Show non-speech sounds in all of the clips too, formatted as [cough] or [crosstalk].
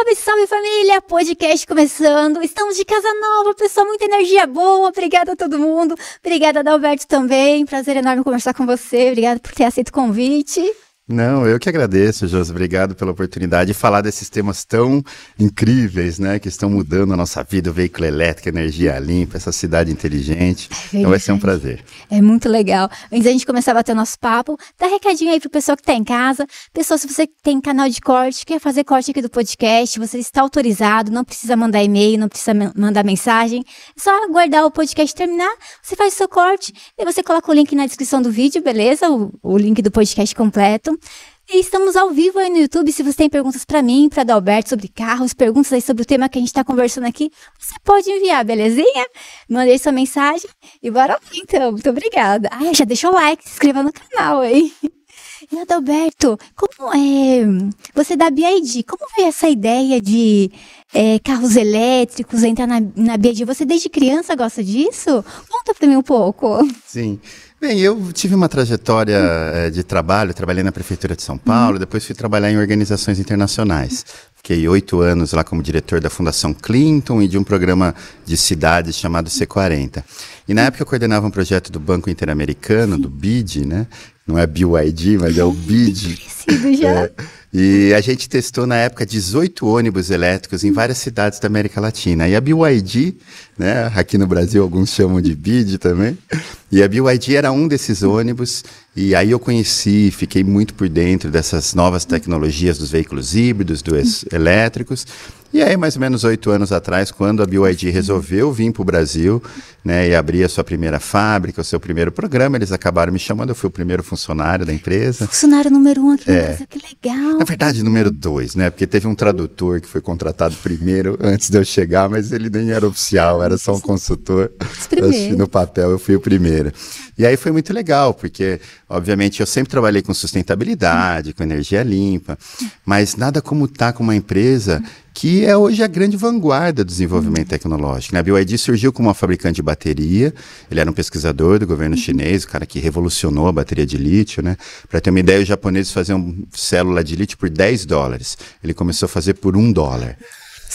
Salve, salve família! Podcast começando. Estamos de casa nova, pessoal, muita energia boa. Obrigada a todo mundo. Obrigada, Adalberto, também. Prazer enorme conversar com você. Obrigada por ter aceito o convite. Não, eu que agradeço, Josi. Obrigado pela oportunidade de falar desses temas tão incríveis, né? Que estão mudando a nossa vida, o veículo elétrico, energia limpa, essa cidade inteligente. É então vai ser um prazer. É muito legal. Antes da gente começar a bater o nosso papo, dá recadinho aí pro pessoal que tá em casa. Pessoal, se você tem canal de corte, quer fazer corte aqui do podcast, você está autorizado, não precisa mandar e-mail, não precisa mandar mensagem. É só aguardar o podcast terminar, você faz o seu corte e você coloca o link na descrição do vídeo, beleza? O, o link do podcast completo. E estamos ao vivo aí no YouTube. Se você tem perguntas para mim, para Adalberto sobre carros, perguntas aí sobre o tema que a gente está conversando aqui, você pode enviar, belezinha? Mandei sua mensagem e bora lá então. Muito obrigada. Ah, já deixa o like, se inscreva no canal aí. E Adalberto, como é. Você da BID, como veio essa ideia de é, carros elétricos, entrar na, na BID? Você desde criança gosta disso? Conta para mim um pouco. Sim. Bem, eu tive uma trajetória é, de trabalho, trabalhei na Prefeitura de São Paulo, uhum. depois fui trabalhar em organizações internacionais. Fiquei oito anos lá como diretor da Fundação Clinton e de um programa de cidades chamado C40. E na época eu coordenava um projeto do Banco Interamericano, do BID, né? Não é BYD, mas é o BID. já. [laughs] É, e a gente testou na época 18 ônibus elétricos em várias cidades da América Latina. E a BYD, né, aqui no Brasil alguns chamam de BID também, e a BYD era um desses ônibus, e aí eu conheci, fiquei muito por dentro dessas novas tecnologias dos veículos híbridos, dos elétricos, e aí, mais ou menos oito anos atrás, quando a BYD resolveu vir para o Brasil né, e abrir a sua primeira fábrica, o seu primeiro programa, eles acabaram me chamando, eu fui o primeiro funcionário da empresa. Funcionário número um aqui, é. que legal. Na verdade, número dois, né? Porque teve um tradutor que foi contratado primeiro, antes de eu chegar, mas ele nem era oficial, era só um consultor. No papel, eu fui o primeiro. E aí foi muito legal, porque, obviamente, eu sempre trabalhei com sustentabilidade, com energia limpa, mas nada como estar tá com uma empresa que é hoje a grande vanguarda do desenvolvimento tecnológico. Né? A BYD surgiu como uma fabricante de bateria, ele era um pesquisador do governo chinês, o cara que revolucionou a bateria de lítio. Né? Para ter uma ideia, os japoneses faziam célula de lítio por 10 dólares. Ele começou a fazer por um dólar.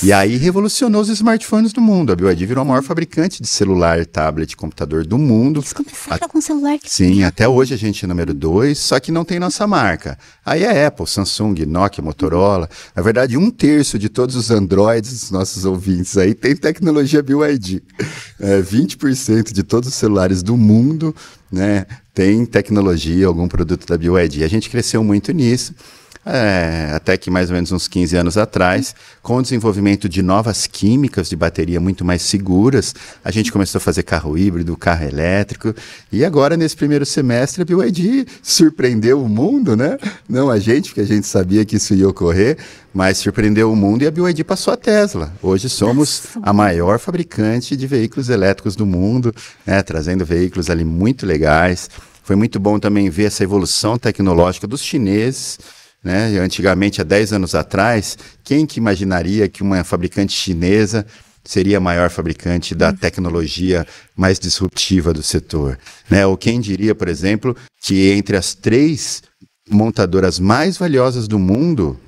E aí revolucionou os smartphones do mundo. A BYD virou a maior fabricante de celular, tablet, computador do mundo. Eles começaram a... com celular. Que Sim, até hoje a gente é número dois, só que não tem nossa marca. Aí é Apple, Samsung, Nokia, Motorola. Na verdade, um terço de todos os Androids dos nossos ouvintes aí tem tecnologia BYD. É, 20% de todos os celulares do mundo né, tem tecnologia, algum produto da BYD. A gente cresceu muito nisso é, até que mais ou menos uns 15 anos atrás, com o desenvolvimento de novas químicas de bateria muito mais seguras, a gente começou a fazer carro híbrido, carro elétrico, e agora nesse primeiro semestre a BYD surpreendeu o mundo, né? Não a gente, porque a gente sabia que isso ia ocorrer, mas surpreendeu o mundo e a BYD passou a Tesla. Hoje somos a maior fabricante de veículos elétricos do mundo, né? trazendo veículos ali muito legais. Foi muito bom também ver essa evolução tecnológica dos chineses, né? Antigamente, há 10 anos atrás, quem que imaginaria que uma fabricante chinesa seria a maior fabricante da tecnologia mais disruptiva do setor? Né? Ou quem diria, por exemplo, que entre as três montadoras mais valiosas do mundo,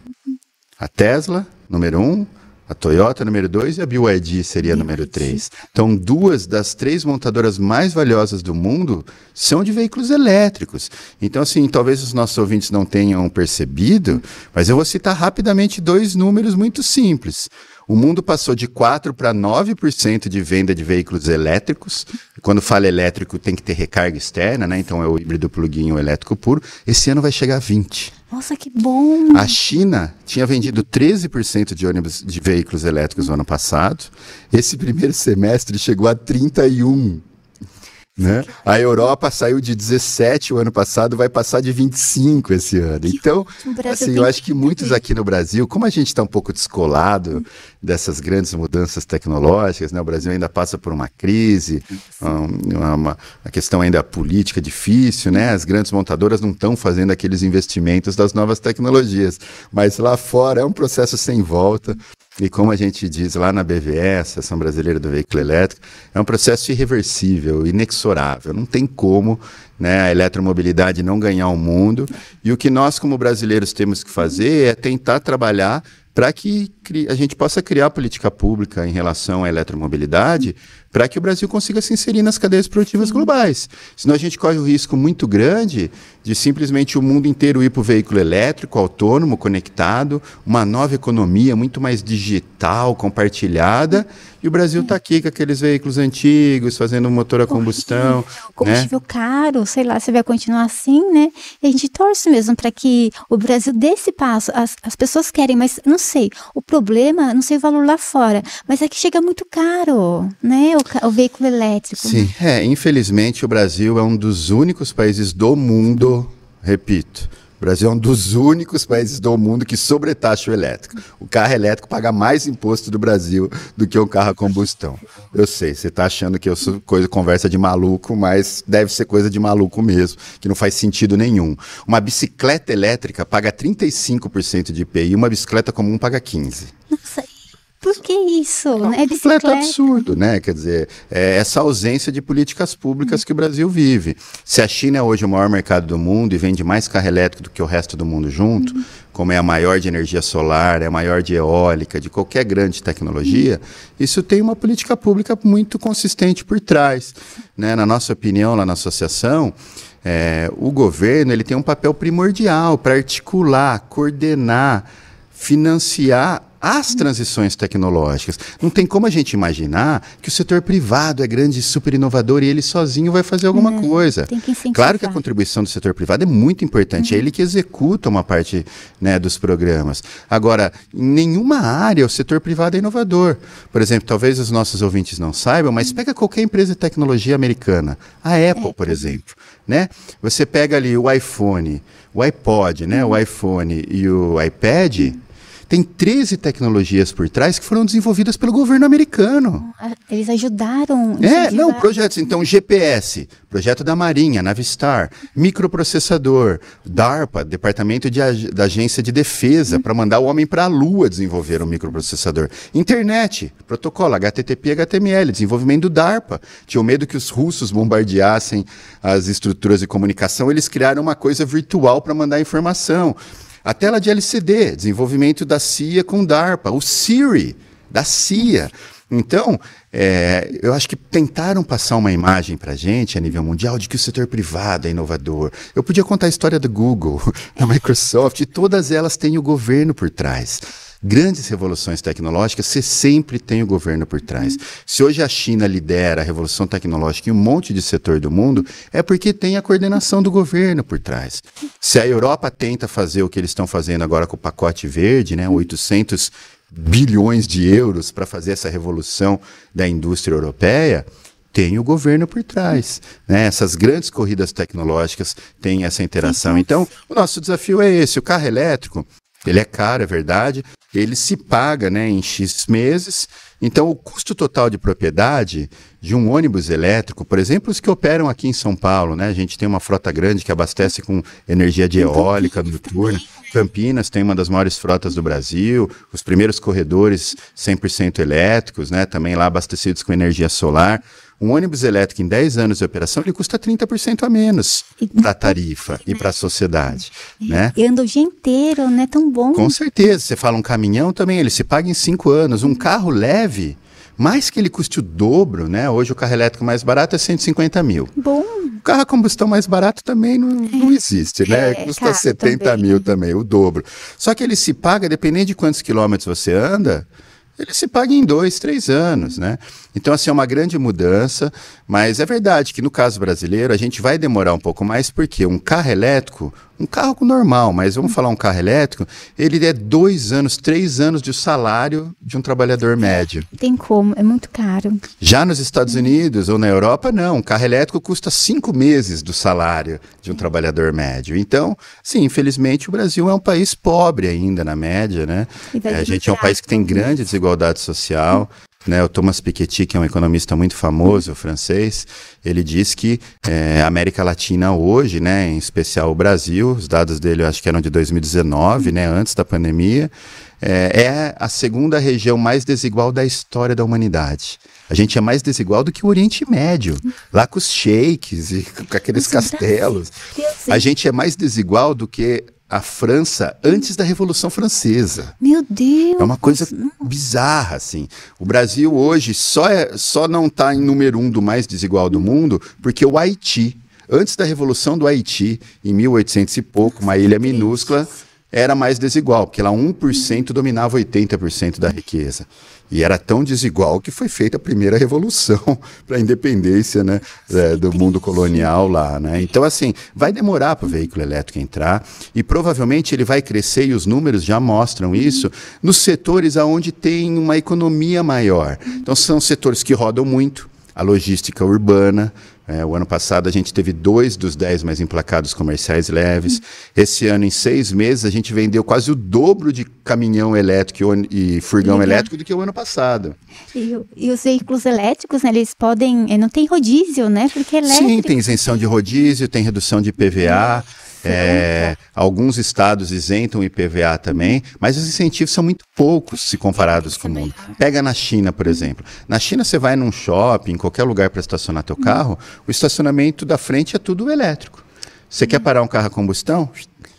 a Tesla, número um, a Toyota número 2 e a BYD seria número 3. Então, duas das três montadoras mais valiosas do mundo são de veículos elétricos. Então, assim, talvez os nossos ouvintes não tenham percebido, mas eu vou citar rapidamente dois números muito simples. O mundo passou de 4% para 9% de venda de veículos elétricos. Quando fala elétrico, tem que ter recarga externa, né? Então é o híbrido plug-in o elétrico puro. Esse ano vai chegar a 20%. Nossa, que bom! A China tinha vendido 13% de ônibus de veículos elétricos no ano passado. Esse primeiro semestre chegou a 31%. Né? A Europa saiu de 17 o ano passado, vai passar de 25 esse ano. Então, assim, eu acho que muitos aqui no Brasil, como a gente está um pouco descolado dessas grandes mudanças tecnológicas, né? o Brasil ainda passa por uma crise, uma, uma, uma questão ainda política difícil, né? as grandes montadoras não estão fazendo aqueles investimentos das novas tecnologias. Mas lá fora é um processo sem volta. E como a gente diz lá na BVE, Associação Brasileira do Veículo Elétrico, é um processo irreversível, inexorável. Não tem como né, a eletromobilidade não ganhar o mundo. E o que nós, como brasileiros, temos que fazer é tentar trabalhar para que a gente possa criar política pública em relação à eletromobilidade, para que o Brasil consiga se inserir nas cadeias produtivas globais. Senão a gente corre o risco muito grande de simplesmente o mundo inteiro ir para o veículo elétrico, autônomo, conectado, uma nova economia muito mais digital, compartilhada, e o Brasil está aqui com aqueles veículos antigos, fazendo motor a combustão. Combustível né? caro, sei lá, se vai continuar assim, né? E a gente torce mesmo para que o Brasil dê esse passo. As, as pessoas querem, mas não sei. O problema, não sei o valor lá fora, mas é que chega muito caro, né? O, o veículo elétrico. Sim, é. Infelizmente, o Brasil é um dos únicos países do mundo, repito, o Brasil é um dos únicos países do mundo que sobretaxa o elétrico. O carro elétrico paga mais imposto do Brasil do que o carro a combustão. Eu sei, você está achando que eu sou coisa, conversa de maluco, mas deve ser coisa de maluco mesmo, que não faz sentido nenhum. Uma bicicleta elétrica paga 35% de IPI, uma bicicleta comum paga 15%. Nossa, por que isso? É um é completo absurdo, né? Quer dizer, é essa ausência de políticas públicas que o Brasil vive. Se a China é hoje o maior mercado do mundo e vende mais carro elétrico do que o resto do mundo junto, uhum. como é a maior de energia solar, é a maior de eólica, de qualquer grande tecnologia, uhum. isso tem uma política pública muito consistente por trás. Né? Na nossa opinião, lá na associação, é, o governo ele tem um papel primordial para articular, coordenar, financiar as transições tecnológicas. Não tem como a gente imaginar que o setor privado é grande, super inovador e ele sozinho vai fazer alguma é, coisa. Que claro que a contribuição do setor privado é muito importante, uhum. é ele que executa uma parte né, dos programas. Agora, em nenhuma área o setor privado é inovador. Por exemplo, talvez os nossos ouvintes não saibam, mas pega qualquer empresa de tecnologia americana, a Apple, é. por exemplo. Né? Você pega ali o iPhone, o iPod, né, uhum. o iPhone e o iPad tem 13 tecnologias por trás que foram desenvolvidas pelo governo americano. Ah, eles ajudaram. É, não, projetos. Então, GPS, projeto da Marinha, Navistar, microprocessador, DARPA, Departamento de, da Agência de Defesa, hum. para mandar o homem para a Lua desenvolver um microprocessador. Internet, protocolo HTTP HTML, desenvolvimento do DARPA. Tinham medo que os russos bombardeassem as estruturas de comunicação, eles criaram uma coisa virtual para mandar informação. A tela de LCD, desenvolvimento da CIA com DARPA, o Siri, da CIA. Então, é, eu acho que tentaram passar uma imagem para gente a nível mundial de que o setor privado é inovador. Eu podia contar a história do Google, [laughs] da Microsoft, e todas elas têm o governo por trás grandes revoluções tecnológicas, você sempre tem o governo por trás. Uhum. Se hoje a China lidera a revolução tecnológica em um monte de setor do mundo, é porque tem a coordenação do governo por trás. Se a Europa tenta fazer o que eles estão fazendo agora com o pacote verde, né, 800 bilhões de euros para fazer essa revolução da indústria europeia, tem o governo por trás. Né? Essas grandes corridas tecnológicas têm essa interação. Então, o nosso desafio é esse: o carro elétrico ele é caro, é verdade. Ele se paga né, em X meses. Então, o custo total de propriedade de um ônibus elétrico, por exemplo, os que operam aqui em São Paulo, né? A gente tem uma frota grande que abastece com energia de eólica noturna. Campinas tem uma das maiores frotas do Brasil, os primeiros corredores 100% elétricos, né? Também lá abastecidos com energia solar. Um ônibus elétrico em 10 anos de operação, ele custa 30% a menos para a tarifa e para a sociedade. Né? E anda o dia inteiro, não é tão bom. Com certeza. Você fala um caminhão também, ele se paga em 5 anos. Um carro leve, mais que ele custe o dobro, né? Hoje o carro elétrico mais barato é 150 mil. Bom. O carro a combustão mais barato também não, não existe, né? É, Custa 70 também. mil também, o dobro. Só que ele se paga, dependendo de quantos quilômetros você anda, ele se paga em dois, três anos, né? Então, assim, é uma grande mudança, mas é verdade que no caso brasileiro a gente vai demorar um pouco mais, porque um carro elétrico, um carro normal, mas vamos falar um carro elétrico, ele é dois anos, três anos de salário de um trabalhador médio. Tem como, é muito caro. Já nos Estados Unidos ou na Europa, não. Um carro elétrico custa cinco meses do salário de um trabalhador médio. Então, sim, infelizmente o Brasil é um país pobre ainda na média, né? É, a gente é um país que tem grande desigualdade social. Né, o Thomas Piketty, que é um economista muito famoso, francês, ele diz que é, a América Latina hoje, né, em especial o Brasil, os dados dele eu acho que eram de 2019, né, antes da pandemia, é, é a segunda região mais desigual da história da humanidade. A gente é mais desigual do que o Oriente Médio, lá com os sheiks e [laughs] com aqueles castelos. A gente é mais desigual do que a França antes da Revolução Francesa. Meu Deus! É uma coisa bizarra, assim. O Brasil hoje só, é, só não está em número um do mais desigual do mundo porque o Haiti, antes da Revolução do Haiti, em 1800 e pouco, uma ilha minúscula, era mais desigual, porque lá 1% dominava 80% da riqueza. E era tão desigual que foi feita a primeira revolução [laughs] para a independência né, é, do mundo colonial lá. Né? Então, assim, vai demorar para o veículo elétrico entrar e provavelmente ele vai crescer, e os números já mostram isso, nos setores onde tem uma economia maior. Então, são setores que rodam muito, a logística urbana, é, o ano passado a gente teve dois dos dez mais emplacados comerciais leves. Esse ano, em seis meses, a gente vendeu quase o dobro de caminhão elétrico e furgão Legal. elétrico do que o ano passado. E, e os veículos elétricos, né, eles podem. Eh, não tem rodízio, né? Porque é elétrico. Sim, tem isenção de rodízio, tem redução de PVA. É, alguns estados isentam IPVA também, mas os incentivos são muito poucos se comparados com o mundo. Pega na China, por exemplo. Na China você vai num shopping, em qualquer lugar para estacionar teu carro, o estacionamento da frente é tudo elétrico. Você quer parar um carro a combustão?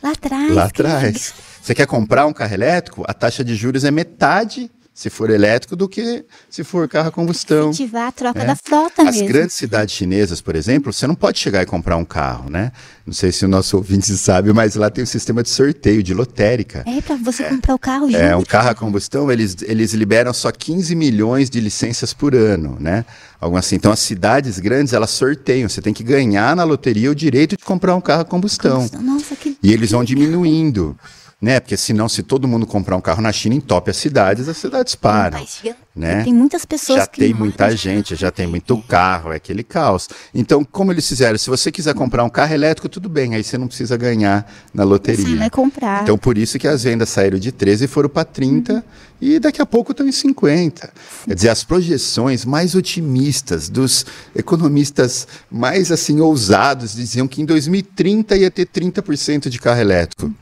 Lá atrás. Lá atrás. Você quer comprar um carro elétrico? A taxa de juros é metade se for elétrico, do que se for carro a combustão. Incentivar a troca é. da frota As mesmo. grandes cidades chinesas, por exemplo, você não pode chegar e comprar um carro, né? Não sei se o nosso [laughs] ouvinte sabe, mas lá tem um sistema de sorteio, de lotérica. É, para você é. comprar o carro junto. É, um carro a combustão, eles, eles liberam só 15 milhões de licenças por ano, né? Algo assim. Então, as cidades grandes, elas sorteiam. Você tem que ganhar na loteria o direito de comprar um carro a combustão. combustão. Nossa, que... E eles vão diminuindo né? Porque senão, se todo mundo comprar um carro na China, entope as cidades, as cidades param. Né? Tem muitas pessoas já que tem muita gente, já tem muito carro, é aquele caos. Então, como eles fizeram? Se você quiser comprar um carro elétrico, tudo bem, aí você não precisa ganhar na loteria. Você vai comprar. Então, por isso que as vendas saíram de 13 e foram para 30 uhum. e daqui a pouco estão em 50. Quer dizer, as projeções mais otimistas dos economistas mais assim ousados diziam que em 2030 ia ter 30% de carro elétrico.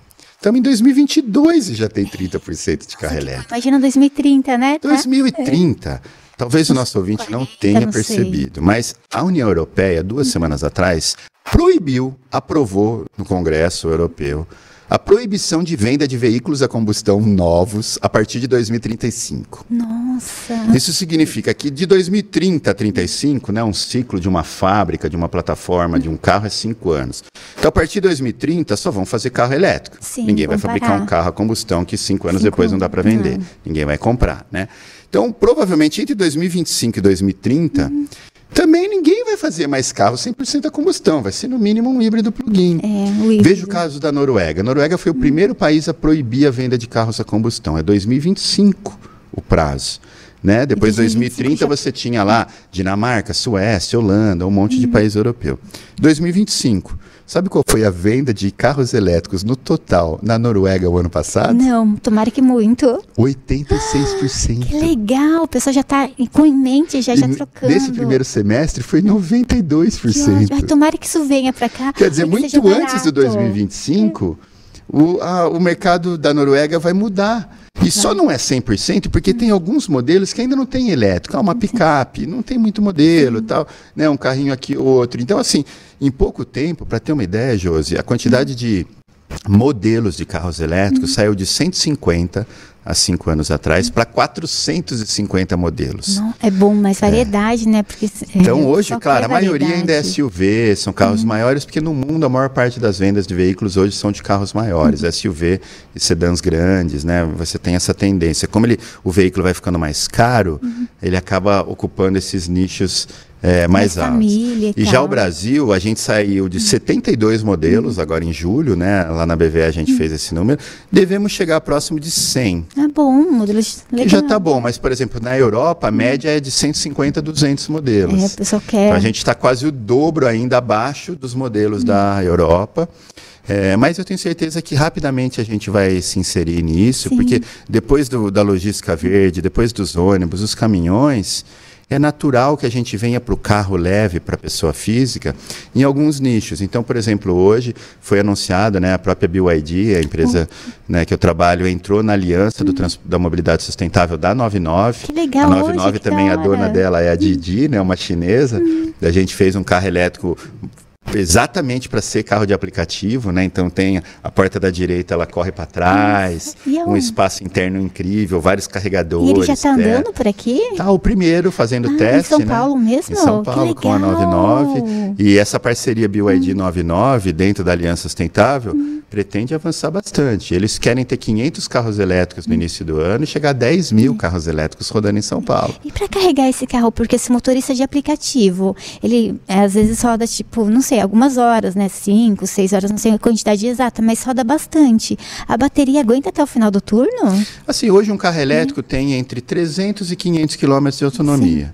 Estamos em 2022 e já tem 30% de carro elétrico. Imagina 2030, né? 2030. É. Talvez o nosso ouvinte 40, não tenha não percebido, mas a União Europeia, duas semanas atrás, proibiu, aprovou no Congresso Europeu a proibição de venda de veículos a combustão novos a partir de 2035. Nossa! Isso significa que de 2030 a 35, né, um ciclo de uma fábrica, de uma plataforma, de um carro é cinco anos. Então, a partir de 2030, só vão fazer carro elétrico. Sim, Ninguém vai fabricar parar. um carro a combustão que cinco anos cinco depois não dá para vender. Não. Ninguém vai comprar, né? Então, provavelmente entre 2025 e 2030, uhum. Também ninguém vai fazer mais carro 100% a combustão, vai ser no mínimo um híbrido plug-in. É, Veja o caso da Noruega. A Noruega foi o primeiro país a proibir a venda de carros a combustão. É 2025 o prazo. Né? Depois de 2030 já... você tinha lá Dinamarca, Suécia, Holanda, um monte de uhum. país europeu. 2025 Sabe qual foi a venda de carros elétricos no total na Noruega o ano passado? Não, tomara que muito. 86%. [gasps] que legal, o pessoal já está com em mente, já, já trocando. Nesse primeiro semestre foi 92%. Ai, tomara que isso venha para cá. Quer dizer, muito antes do 2025, é. o, a, o mercado da Noruega vai mudar. E só não é 100% porque tem alguns modelos que ainda não tem elétrico. Ah, uma picape, não tem muito modelo, tal, né, um carrinho aqui outro. Então assim, em pouco tempo, para ter uma ideia, Josi, a quantidade de modelos de carros elétricos saiu de 150 há cinco anos atrás para 450 modelos. Não, é bom, mas variedade, é. né? Porque, é, então hoje, claro, a maioria ainda é SUV, são carros uhum. maiores, porque no mundo a maior parte das vendas de veículos hoje são de carros maiores, uhum. SUV e sedãs grandes, né? Você tem essa tendência. Como ele, o veículo vai ficando mais caro, uhum. ele acaba ocupando esses nichos é, mais altos. E, e já o Brasil, a gente saiu de 72 modelos, agora em julho, né? Lá na BVE a gente fez esse número. Devemos chegar próximo de 100. Ah, bom, modelos Que já está bom, mas, por exemplo, na Europa, a média é de 150 a 200 modelos. É, quer. Então, a gente está quase o dobro ainda abaixo dos modelos da Europa. É, mas eu tenho certeza que rapidamente a gente vai se inserir nisso, Sim. porque depois do, da logística verde, depois dos ônibus, os caminhões, é natural que a gente venha para o carro leve para a pessoa física em alguns nichos. Então, por exemplo, hoje foi anunciado, né, a própria BYD, a empresa né, que eu trabalho, entrou na aliança do da mobilidade sustentável da 99. Que legal, A 99 hoje, também, a dona dela é a Didi, né, uma chinesa. A gente fez um carro elétrico exatamente para ser carro de aplicativo, né? Então tem a porta da direita, ela corre para trás, é um espaço interno incrível, vários carregadores. E ele já está andando por aqui? Tá o primeiro fazendo Ah, em teste, São né? Paulo mesmo? Em São Que Paulo com a legal. 99. E essa parceria BYD 99 dentro da Aliança Sustentável pretende avançar bastante. Eles querem ter 500 carros elétricos no início do ano e chegar a 10 mil carros elétricos rodando em São Paulo. E para carregar esse carro, porque esse motorista de aplicativo, ele é, às vezes roda tipo, não sei, algumas horas, né? Cinco, seis horas, não sei a quantidade exata, mas roda bastante. A bateria aguenta até o final do turno? Assim, hoje um carro elétrico tem entre 300 e 500 quilômetros de autonomia.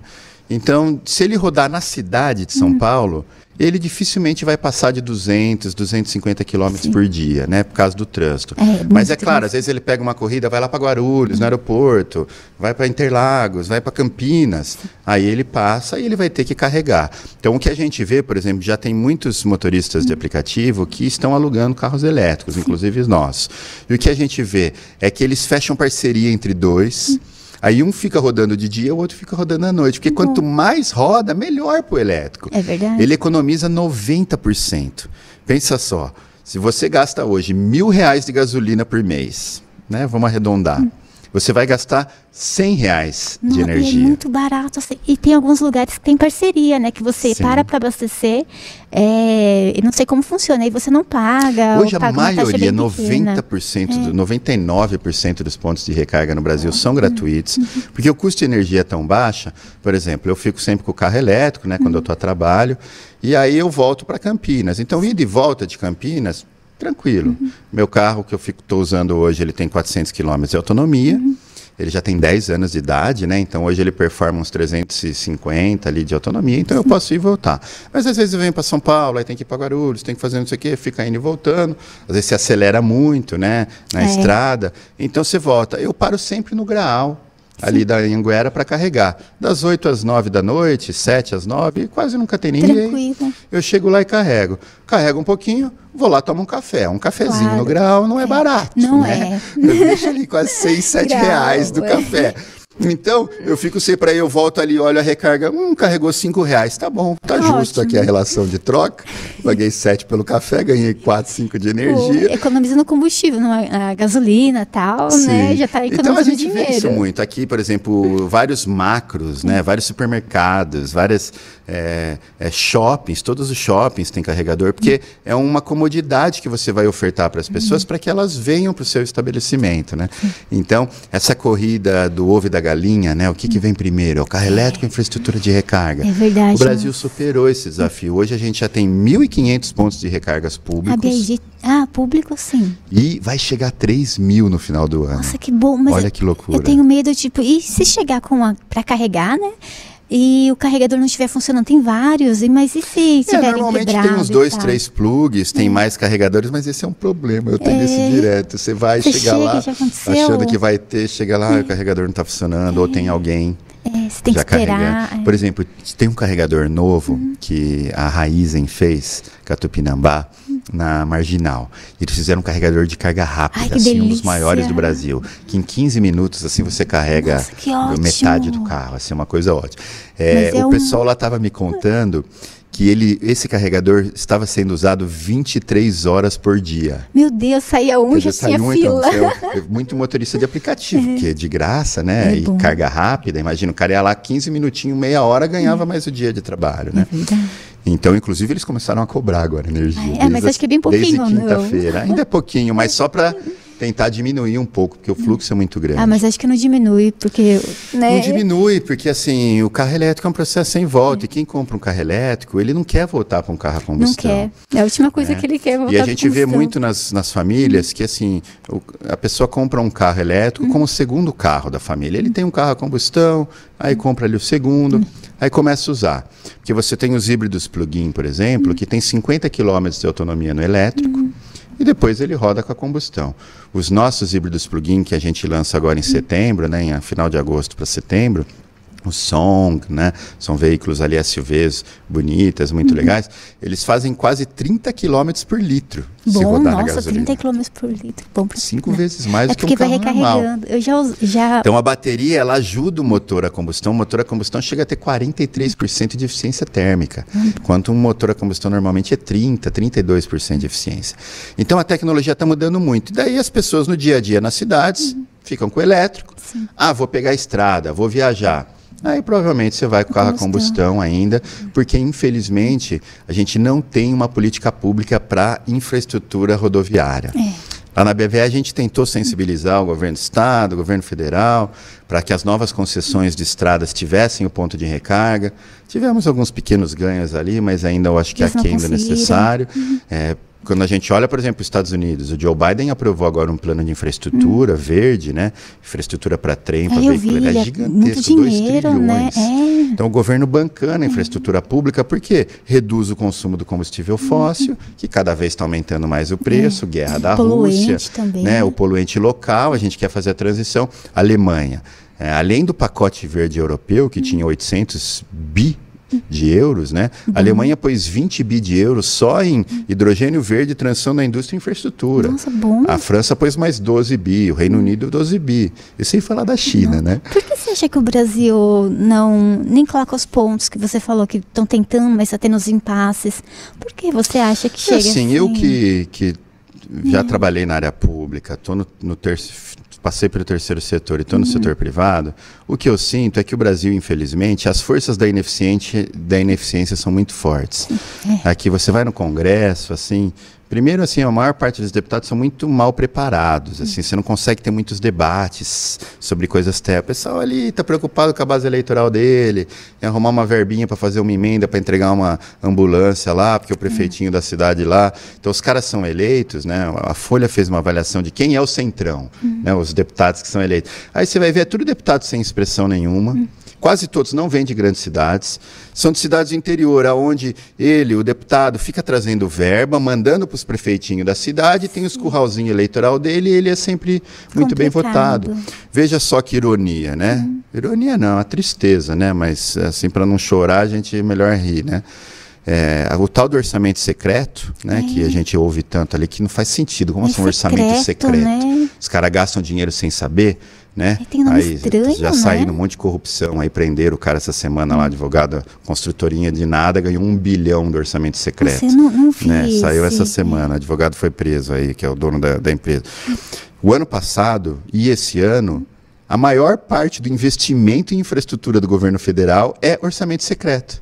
Então, se ele rodar na cidade de São Uhum. Paulo, ele dificilmente vai passar de 200, 250 quilômetros por dia, né? Por causa do trânsito. É, muito Mas é claro, trânsito. às vezes ele pega uma corrida, vai lá para Guarulhos, no aeroporto, vai para Interlagos, vai para Campinas. Aí ele passa e ele vai ter que carregar. Então, o que a gente vê, por exemplo, já tem muitos motoristas Hum. de aplicativo que estão alugando carros elétricos, inclusive os nossos. E o que a gente vê é que eles fecham parceria entre dois. Aí um fica rodando de dia, o outro fica rodando à noite. Porque quanto mais roda, melhor para o elétrico. É verdade. Ele economiza 90%. Pensa só, se você gasta hoje mil reais de gasolina por mês, né? Vamos arredondar. Você vai gastar 100 reais de Não, e energia. É muito barato. assim. E tem alguns lugares que tem parceria, né? Que você Sim. para para abastecer. É, e não sei como funciona. Aí você não paga. Hoje a paga taxa maioria, bem pequena. 90%, É. do, 99% dos pontos de recarga no Brasil Uhum. são gratuitos, porque o custo de energia é tão baixa. Por exemplo, eu fico sempre com o carro elétrico, né, Uhum. quando eu estou a trabalho, e aí eu volto para Campinas. Então, ida e volta de Campinas, tranquilo. Uhum. Meu carro que eu estou usando hoje, ele tem 400 quilômetros de autonomia. Uhum. Ele já tem 10 anos de idade, né? Então hoje ele performa uns 350 ali de autonomia, então eu posso ir e voltar. Mas às vezes eu venho para São Paulo, aí tem que ir para Guarulhos, tem que fazer não sei o quê, fica indo e voltando. Às vezes se acelera muito, né? Na É. estrada. Então você volta. Eu paro sempre no Graal. Ali da Anguera para carregar. Das 8 às 9 da noite, 7 às 9, quase nunca tem ninguém. Tranquilo. Eu chego lá e carrego. Carrego um pouquinho, vou lá tomar um café. Um cafezinho Claro. no grau não é, barato. Não né? é. Eu deixo ali quase 6, 7 [laughs] Grau, reais do é. café. Então, eu fico sempre aí, eu volto ali, olho a recarga, hum, carregou 5 reais, tá bom, tá justo Ótimo. aqui a relação de troca. Paguei 7 pelo café, ganhei 4, 5 de Pô, energia. economizando combustível, não é? gasolina e tal, né? Sim. Já tá economizando então a gente dinheiro. vê isso muito. Aqui, por exemplo, vários macros, né? vários supermercados, várias é, é, shoppings, todos os shoppings têm carregador, porque é uma comodidade que você vai ofertar para as pessoas para que elas venham para o seu estabelecimento. Né? Então, essa corrida do ovo e da galinha, né? o que, que vem primeiro? É o carro elétrico a infraestrutura de recarga? É verdade, O Brasil superou esse desafio. Hoje a gente já tem 1.500 pontos de recargas públicos ah, público sim. e vai chegar a 3 mil no final do ano. Nossa, que bom. Mas Olha eu- que loucura. Eu tenho medo, tipo, e se chegar com para carregar, né? E o carregador não estiver funcionando, tem vários, mas e se É, normalmente tem uns dois, três plugs, tem mais carregadores, mas esse é um problema. Eu tenho É. esse direto. Você vai Você chegar chega, lá achando que vai ter, chega lá, o carregador não está funcionando, ou tem alguém É, você tem que já esperar. carregando. é. Uhum. Por exemplo, tem um carregador novo que a Raizen fez, Catupinambá, na Marginal. Eles fizeram um carregador de carga rápida, Ai, que assim, um dos maiores do Brasil. Que em 15 minutos, assim, você carrega Nossa, que metade do carro. Assim, uma coisa ótima. É, é o um- pessoal lá estava me contando que ele, esse carregador estava sendo usado 23 horas por dia. Meu Deus, saía um, já tinha um, fila. então, é [laughs] muito motorista de aplicativo, que é de graça, né? É e bom. carga rápida. Imagina, o cara ia lá 15 minutinhos, meia hora, ganhava mais o dia de trabalho, né? É. Então, inclusive, eles começaram a cobrar agora energia. É, desde mas as- acho que é bem Desde pouquinho, não? quinta-feira. Ainda é pouquinho, mas só para tentar diminuir um pouco, porque o fluxo é muito grande. Ah, mas acho que não diminui, porque. Né? Não diminui, porque assim, o carro elétrico é um processo sem volta. E quem compra um carro elétrico, ele não quer voltar para um carro a Não combustão. quer. É a última coisa né? que ele quer voltar E a gente vê muito nas, nas famílias que assim, o- a pessoa compra um carro elétrico como o segundo carro da família. Ele tem um carro a combustão, aí compra ali o segundo, aí começa a usar. Porque você tem os híbridos plug-in, por exemplo, que tem 50 km de autonomia no elétrico, e depois ele roda com a combustão. Os nossos híbridos plug-in que a gente lança agora em setembro, né, em final de agosto para setembro, o Song, né? São veículos ali SUVs bonitas, muito uhum. legais. Eles fazem quase 30 km por litro Bom, se rodar nossa, na gasolina. 30 km por litro. Bom pra Cinco né? vezes mais é do que um carro vai recarregando. normal. Eu já, já... Então a bateria ela ajuda o motor a combustão. O motor a combustão chega a ter 43% de eficiência térmica, uhum. enquanto um motor a combustão normalmente é 30, 32% de eficiência. Então a tecnologia está mudando muito. E daí as pessoas no dia a dia nas cidades uhum. ficam com o elétrico. Sim. Ah, vou pegar a estrada, vou viajar. Aí provavelmente você vai com o carro a combustão ainda, porque infelizmente a gente não tem uma política pública para infraestrutura rodoviária. É. Lá na BVE a gente tentou sensibilizar o governo do estado, o governo federal, para que as novas concessões de estradas tivessem o ponto de recarga. Tivemos alguns pequenos ganhos ali, mas ainda eu acho que ainda é necessário. Uhum. É, quando a gente olha, por exemplo, os Estados Unidos, o Joe Biden aprovou agora um plano de infraestrutura hum. verde, né? Infraestrutura para trem, para é, veículo. Ele é, é gigantesco, 2 né? trilhões. Né? É. Então, o governo bancando a infraestrutura pública, porque reduz o consumo do combustível fóssil, que cada vez está aumentando mais o preço, é. guerra da Rússia, também. né? o poluente local, a gente quer fazer a transição. Alemanha. É, além do pacote verde europeu, que tinha 800 bi de euros, né? A Alemanha pôs 20 bi de euros só em hidrogênio verde, transição na indústria e infraestrutura. Nossa, bom. A França pôs mais 12 bi, o Reino Unido 12 bi. E sem falar da China, não. né? Por que você acha que o Brasil não nem coloca os pontos que você falou que estão tentando, mas está tendo os impasses? Por que você acha que chega é assim? assim? Eu que, que já é. trabalhei na área pública, estou no, no terceiro passei pelo terceiro setor e estou no uhum. setor privado, o que eu sinto é que o Brasil, infelizmente, as forças da, ineficiente, da ineficiência são muito fortes. É. Aqui você vai no Congresso, assim, Primeiro, assim, a maior parte dos deputados são muito mal preparados. Assim, você não consegue ter muitos debates sobre coisas técnicas. O pessoal ali está preocupado com a base eleitoral dele, em arrumar uma verbinha para fazer uma emenda para entregar uma ambulância lá, porque o prefeitinho da cidade lá. Então, os caras são eleitos, né? A Folha fez uma avaliação de quem é o centrão, uhum. né? Os deputados que são eleitos. Aí você vai ver é tudo deputado sem expressão nenhuma. Uhum quase todos não vêm de grandes cidades, são de cidades do interior, aonde ele, o deputado, fica trazendo verba, mandando para os prefeitinhos da cidade, tem os curralzinhos eleitoral dele e ele é sempre muito bem votado. Veja só que ironia, né? Uhum. Ironia não, a tristeza, né? Mas assim, para não chorar, a gente melhor rir, né? É, o tal do orçamento secreto, né, é. que a gente ouve tanto ali, que não faz sentido. Como é assim um orçamento secreto? Né? Os caras gastam dinheiro sem saber né? aí estranho, já né? um monte de corrupção, aí prenderam o cara essa semana hum. lá, advogado, construtorinha de nada, ganhou um bilhão do orçamento secreto. Você não, não né? Saiu essa semana, advogado foi preso aí, que é o dono da, da empresa. O ano passado e esse ano, a maior parte do investimento em infraestrutura do governo federal é orçamento secreto.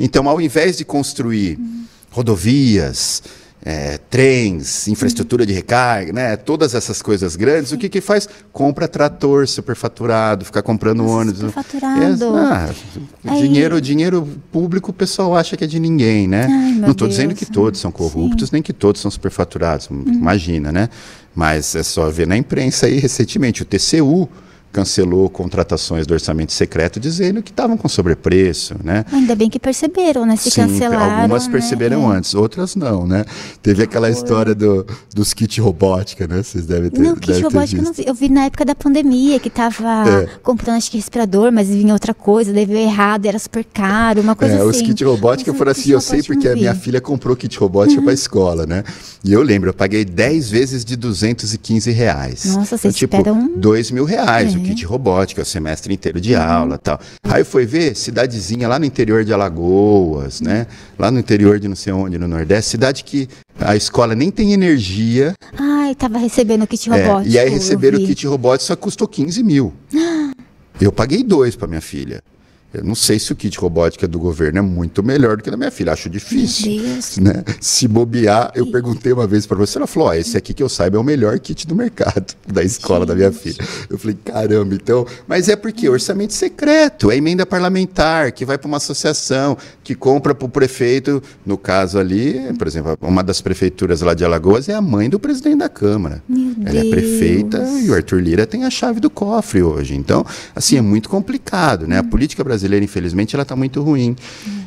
Então, ao invés de construir hum. rodovias, é, trens, infraestrutura de recarga, né? todas essas coisas grandes, o que que faz? Compra trator superfaturado, fica comprando Nossa, ônibus. Superfaturado. É, ah, dinheiro, dinheiro público o pessoal acha que é de ninguém, né? Ai, Não estou dizendo que todos são corruptos, Sim. nem que todos são superfaturados, uhum. imagina, né? Mas é só ver na imprensa aí recentemente, o TCU cancelou contratações do orçamento secreto dizendo que estavam com sobrepreço, né? Ainda bem que perceberam, né? Se Sim, cancelaram. Algumas né? perceberam né? antes, outras não, né? Teve aquela Foi. história do, dos kits robótica, né? Vocês devem ter Não, kit robótica eu não vi. Eu vi na época da pandemia, que estava é. comprando acho que respirador, mas vinha outra coisa, daí veio errado, era super caro, uma coisa é, assim. Os kits robótica foram assim, eu sei porque a minha filha comprou kit robótica uhum. para a escola, né? E eu lembro, eu paguei 10 vezes de 215 reais. Nossa, vocês então, tipo, esperam... 2 mil reais. É o kit robótica, o semestre inteiro de uhum. aula tal. Aí foi ver cidadezinha lá no interior de Alagoas, né? Lá no interior de não sei onde, no Nordeste, cidade que a escola nem tem energia. Ai, tava recebendo o kit robótico. É, e aí receberam o kit robótico, só custou 15 mil. [gasps] Eu paguei dois para minha filha. Eu não sei se o kit robótica do governo é muito melhor do que da minha filha. Acho difícil. Né? Se bobear, eu perguntei uma vez para você, ela falou: oh, esse aqui que eu saiba é o melhor kit do mercado [laughs] da escola Gente. da minha filha. Eu falei: caramba, então. Mas é porque orçamento secreto, é emenda parlamentar, que vai para uma associação, que compra para o prefeito. No caso ali, por exemplo, uma das prefeituras lá de Alagoas é a mãe do presidente da Câmara. Meu Ela é Deus. é prefeita e o Arthur Lira tem a chave do cofre hoje. Então, assim, é muito complicado, né? A política brasileira infelizmente, ela está muito ruim.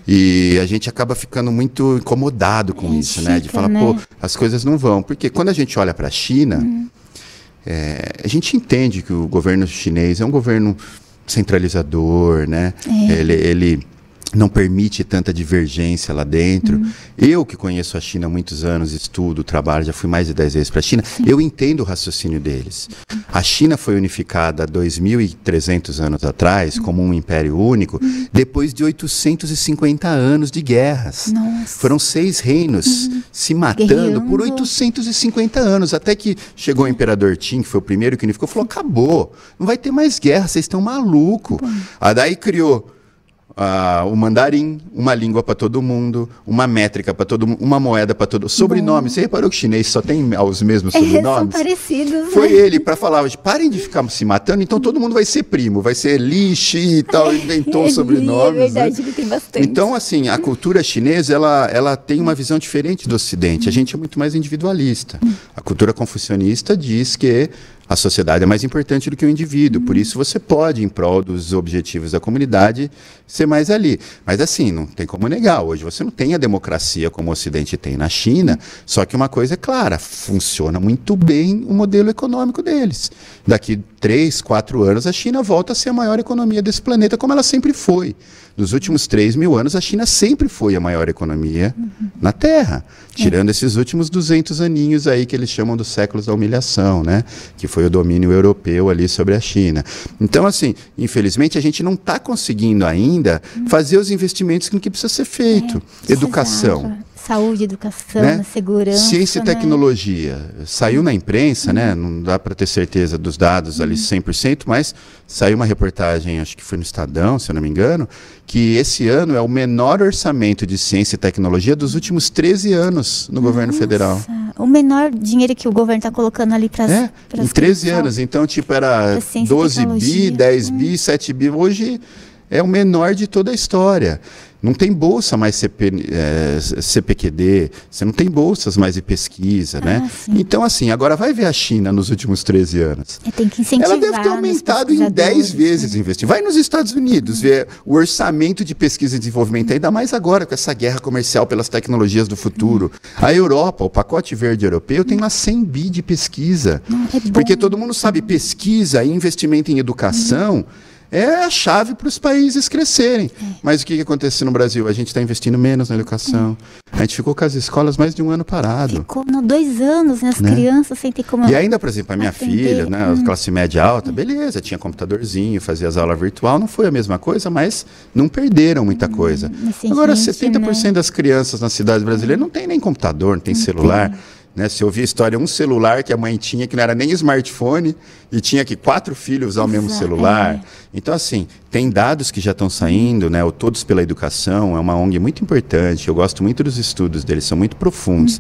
E a gente acaba ficando muito incomodado com É, isso, né? De falar, né? pô, as coisas não vão. Porque quando a gente olha para a China, Uhum. é, a gente entende que o governo chinês é um governo centralizador, né? É. Ele, ele não permite tanta divergência lá dentro. Uhum. Eu que conheço a China há muitos anos, estudo, trabalho, já fui mais de 10 vezes para a China, eu entendo o raciocínio deles. A China foi unificada há 2.300 anos atrás como um império único, depois de 850 anos de guerras. Nossa. Foram seis reinos se matando por Guerreando. 850 anos, até que chegou o imperador Qin, que foi o primeiro que unificou, falou: acabou, não vai ter mais guerra, vocês estão malucos. Aí daí criou. Ah, o mandarim, uma língua para todo mundo, uma métrica para todo mundo, uma moeda para todo Sobrenome. Você reparou que o chinês só tem os mesmos É, são sobrenomes? parecidos. Foi né? ele para falar, parem de ficar se matando, então todo mundo vai ser primo, vai ser Li, Xi e tal, [laughs] inventou É, sobrenomes. É verdade, né? ele tem bastante. Então, assim, a cultura chinesa, ela, ela tem uma visão diferente do Ocidente. A gente é muito mais individualista. A cultura confucionista diz que a sociedade é mais importante do que o indivíduo. Por isso, você pode, em prol dos objetivos da comunidade, ser mais ali. Mas, assim, não tem como negar. Hoje, você não tem a democracia como o Ocidente tem na China. Só que uma coisa é clara, funciona muito bem o modelo econômico deles. Daqui três, quatro anos, a China volta a ser a maior economia desse planeta, como ela sempre foi. Nos últimos 3 mil anos, a China sempre foi a maior economia na Terra, tirando esses últimos 200 aninhos aí que eles chamam dos séculos da humilhação, né? Que foi o domínio europeu ali sobre a China. Então, assim, infelizmente, a gente não está conseguindo ainda fazer os investimentos que precisa ser feito. Educação. Precisava. Saúde, educação, Né? segurança. Ciência e né? tecnologia. Saiu na imprensa, né? Não dá para ter certeza dos dados ali 100%, mas saiu uma reportagem, acho que foi no Estadão, se eu não me engano, que esse ano é o menor orçamento de ciência e tecnologia dos últimos 13 anos no governo federal. Nossa, O menor dinheiro que o governo está colocando ali para É, em 13 anos. Então, tipo, era Pra ciência e 12 bi, tecnologia. 10 bi, 7 bi. Hoje é o menor de toda a história. Não tem bolsa mais CP, eh, CPQD, você não tem bolsas mais de pesquisa, né? sim. Então, assim, agora vai ver a China nos últimos 13 anos. É, tem que incentivar. Ela deve ter nos aumentado em 10 pesquisadores, vezes o investimento. Vai nos Estados Unidos ver o orçamento de pesquisa e desenvolvimento, ainda mais agora com essa guerra comercial pelas tecnologias do futuro. A Europa, o pacote verde europeu, tem lá 100 bi de pesquisa. é. Porque todo mundo sabe, pesquisa e investimento em educação. É a chave para os países crescerem. É. Mas o que, que acontece no Brasil? A gente está investindo menos na educação. A gente ficou com as escolas mais de um ano parado. Ficou no dois anos, né? As Né? crianças sem ter como. E ainda, por exemplo, a minha filha, né, hum. classe média alta, beleza, tinha computadorzinho, fazia as aulas virtual, não foi a mesma coisa, mas não perderam muita coisa. mas Agora, simplesmente, 70% das crianças na cidade brasileira não tem nem computador, não tem celular. Né? Se eu vi a história, um celular que a mãe tinha, que não era nem smartphone, e tinha que quatro filhos usar o mesmo celular. é. Então, assim, tem dados que já estão saindo, né? O Todos pela Educação é uma ONG muito importante. Eu gosto muito dos estudos deles, são muito profundos.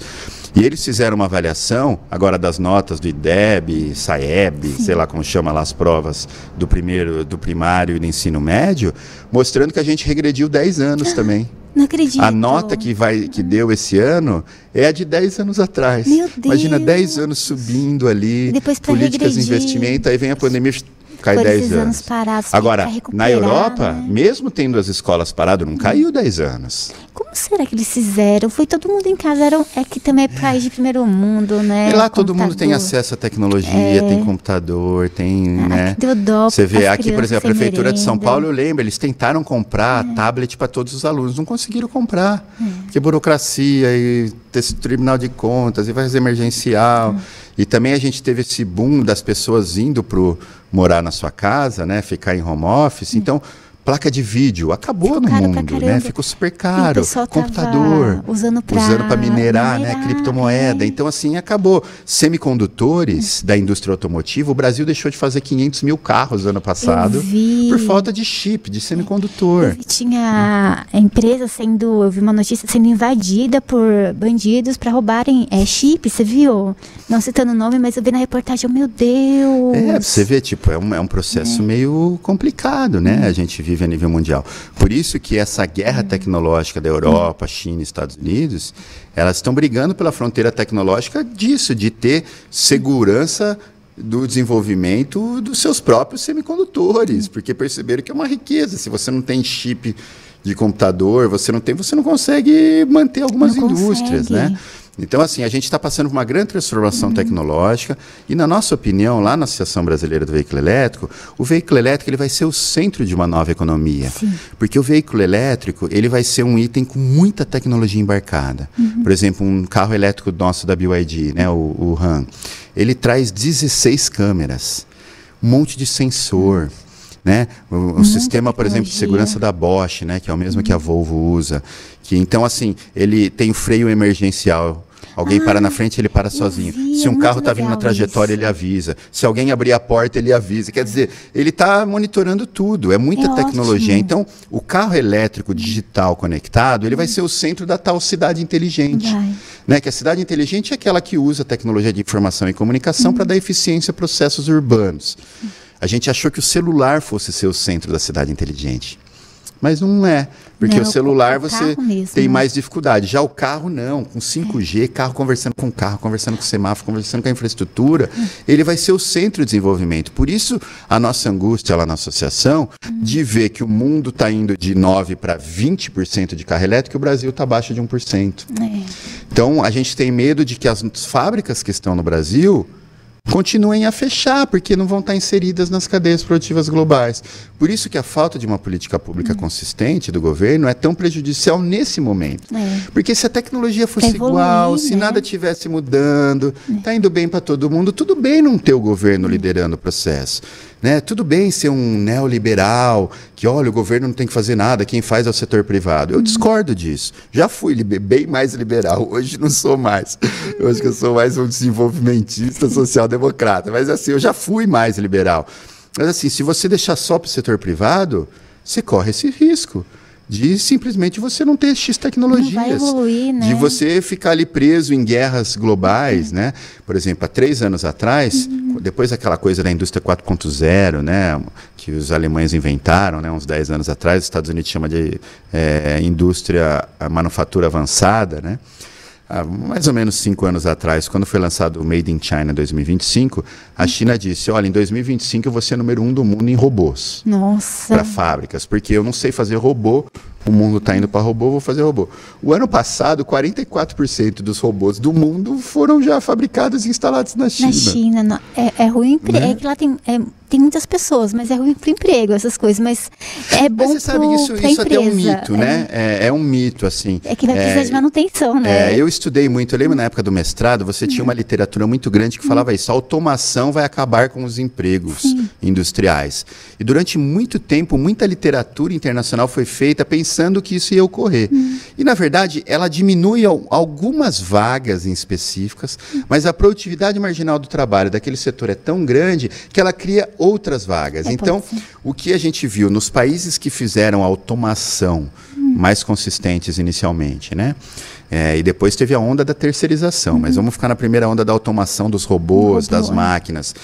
E eles fizeram uma avaliação, agora das notas do IDEB, SAEB, sei lá como chama lá as provas do primeiro, do primário e do ensino médio, mostrando que a gente regrediu 10 anos também. Não acredito. A nota que, vai, que deu esse ano é a de 10 anos atrás. Meu Imagina Deus. 10 anos subindo ali, políticas de investimento, aí vem a pandemia, cai Por 10 esses anos. anos parados, Agora, na Europa, né? mesmo tendo as escolas paradas, não caiu 10 anos. Como será que eles fizeram? Foi todo mundo em casa. Era, é que também é país de primeiro mundo, né? e lá todo mundo tem acesso à tecnologia, tem computador, tem, Ah, né? deu dó Você vê aqui, por exemplo, a Prefeitura de São merenda. É. Paulo, eu lembro, eles tentaram comprar tablet para todos os alunos, não conseguiram comprar. Porque burocracia e tribunal de contas, e vai fazer emergencial. É. E também a gente teve esse boom das pessoas indo para morar na sua casa, né? Ficar em home office. Então, placa de vídeo acabou Ficou no mundo, né? Ficou super caro. Computador. usando para minerar, né? minerar, Criptomoeda. é. Então, assim, acabou. Semicondutores da indústria automotiva, o Brasil deixou de fazer 500 mil carros ano passado por falta de chip, de semicondutor. E Tinha a empresa sendo, eu vi uma notícia sendo invadida por bandidos para roubarem é, chip, você viu? Não citando o nome, mas eu vi na reportagem, oh, meu Deus. É, você ver, tipo, é um, é um processo meio complicado, né? A gente vive a nível mundial. Por isso que essa guerra tecnológica da Europa, China e Estados Unidos, elas estão brigando pela fronteira tecnológica disso, de ter segurança do desenvolvimento dos seus próprios semicondutores, porque perceberam que é uma riqueza. Se você não tem chip de computador você não tem, você não consegue manter algumas Não indústrias, consegue. né? Então, assim, a gente está passando por uma grande transformação tecnológica e, na nossa opinião, lá na Associação Brasileira do Veículo Elétrico, o veículo elétrico ele vai ser o centro de uma nova economia. Porque o veículo elétrico ele vai ser um item com muita tecnologia embarcada. Por exemplo, um carro elétrico nosso da BYD, né, o, o RAM, ele traz 16 câmeras, um monte de sensor. Né? O, o sistema, por exemplo, de segurança da Bosch, né, que é o mesmo que a Volvo usa, que então assim, ele tem freio emergencial. Alguém para na frente, ele para sozinho. vi, Se é um carro muito está vindo na trajetória, isso. ele avisa. Se alguém abrir a porta, ele avisa. Quer dizer, ele está monitorando tudo. É muita É tecnologia. ótimo. Então, o carro elétrico digital conectado, ele vai ser o centro da tal cidade inteligente. Vai. Né? Que a cidade inteligente é aquela que usa tecnologia de informação e comunicação Uhum. para dar eficiência a processos urbanos. A gente achou que o celular fosse ser o centro da cidade inteligente. Mas não é. Porque Não, o celular o você mesmo, tem né? mais dificuldade. Já o carro não, com 5G, carro conversando com carro, conversando com semáforo, conversando com a infraestrutura, ele vai ser o centro de desenvolvimento. Por isso, a nossa angústia lá na associação de ver que o mundo está indo de 9% para 20% de carro elétrico e o Brasil está abaixo de 1%. É. Então, a gente tem medo de que as fábricas que estão no Brasil continuem a fechar, porque não vão estar inseridas nas cadeias produtivas globais. Por isso que a falta de uma política pública consistente do governo é tão prejudicial nesse momento. É. Porque se a tecnologia fosse Pra evoluir, igual, se né? nada tivesse mudando, está indo bem para todo mundo, tudo bem não ter o governo liderando o processo. Né? Tudo bem ser um neoliberal, que olha, o governo não tem que fazer nada, quem faz é o setor privado. Eu discordo disso. Já fui bem mais liberal, [laughs] hoje não sou mais. Eu acho que eu sou mais um desenvolvimentista social-democrata. Mas assim, eu já fui mais liberal. Mas assim, se você deixar só para o setor privado, você corre esse risco de simplesmente você não ter X tecnologias. Não vai evoluir, né? De você ficar ali preso em guerras globais, né? Por exemplo, há três anos atrás, Uhum. depois daquela coisa da indústria 4.0, né? Que os alemães inventaram, né? Uns 10 anos atrás, os Estados Unidos chama de eh, indústria, a manufatura avançada, né? Há mais ou menos cinco anos atrás, quando foi lançado o Made in China 2025, a China disse: olha, em 2025 eu vou ser número um do mundo em robôs Nossa. para fábricas, porque eu não sei fazer robô, o mundo está indo para robô, vou fazer robô. O ano passado, 44% dos robôs do mundo foram já fabricados e instalados na China. Na China, não- é, é ruim empre- Né? É que lá tem, é, tem muitas pessoas, mas é ruim para emprego, essas coisas. Mas é bom Mas você sabe que isso, isso até é um mito, né? É, é um mito, assim. É, é que vai precisar de manutenção, né? É, eu estudei muito, eu lembro na época do mestrado, você tinha uma literatura muito grande que falava isso, a automação vai acabar com os empregos industriais. E durante muito tempo, muita literatura internacional foi feita pensando que isso ia ocorrer. E na verdade, ela diminui al- algumas vagas em específicas, mas a produtividade marginal do trabalho daquele setor é tão grande que ela cria outras vagas. É, então, o que a gente viu nos países que fizeram a automação mais consistentes inicialmente, né? É, e depois teve a onda da terceirização, mas vamos ficar na primeira onda da automação dos robôs, Robô, das é. máquinas.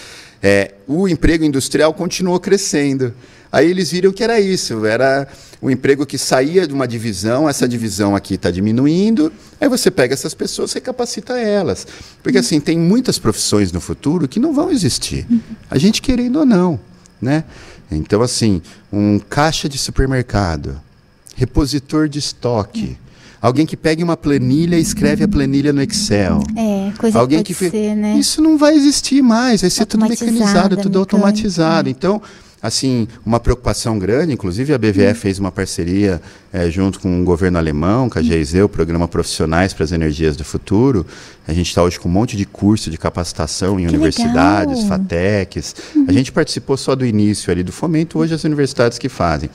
É, o emprego industrial continuou crescendo. Aí eles viram que era isso, era o emprego que saía de uma divisão, essa divisão aqui está diminuindo, aí você pega essas pessoas e capacita elas. Porque assim, tem muitas profissões no futuro que não vão existir, a gente querendo ou não, né? Então assim, um caixa de supermercado, repositor de estoque, alguém que pegue uma planilha e escreve a planilha no Excel. É, coisa Alguém que que ser, né? Isso não vai existir mais, vai ser tudo Automatizada, mecanizado, tudo automatizado. Então, assim, uma preocupação grande, inclusive a BVF fez uma parceria eh, junto com o governo alemão, com a GIZ, o Programa Profissionais para as Energias do Futuro. A gente está hoje com um monte de curso de capacitação em Que universidades, legal. FATECs. A gente participou só do início ali do fomento, hoje as universidades que fazem.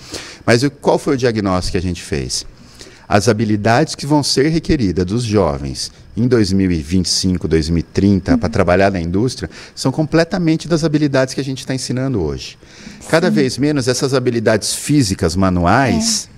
Mas o- qual foi o diagnóstico que a gente fez? As habilidades que vão ser requeridas dos jovens em 2025, 2030, para trabalhar na indústria, são completamente das habilidades que a gente está ensinando hoje. Cada vez menos essas habilidades físicas, manuais,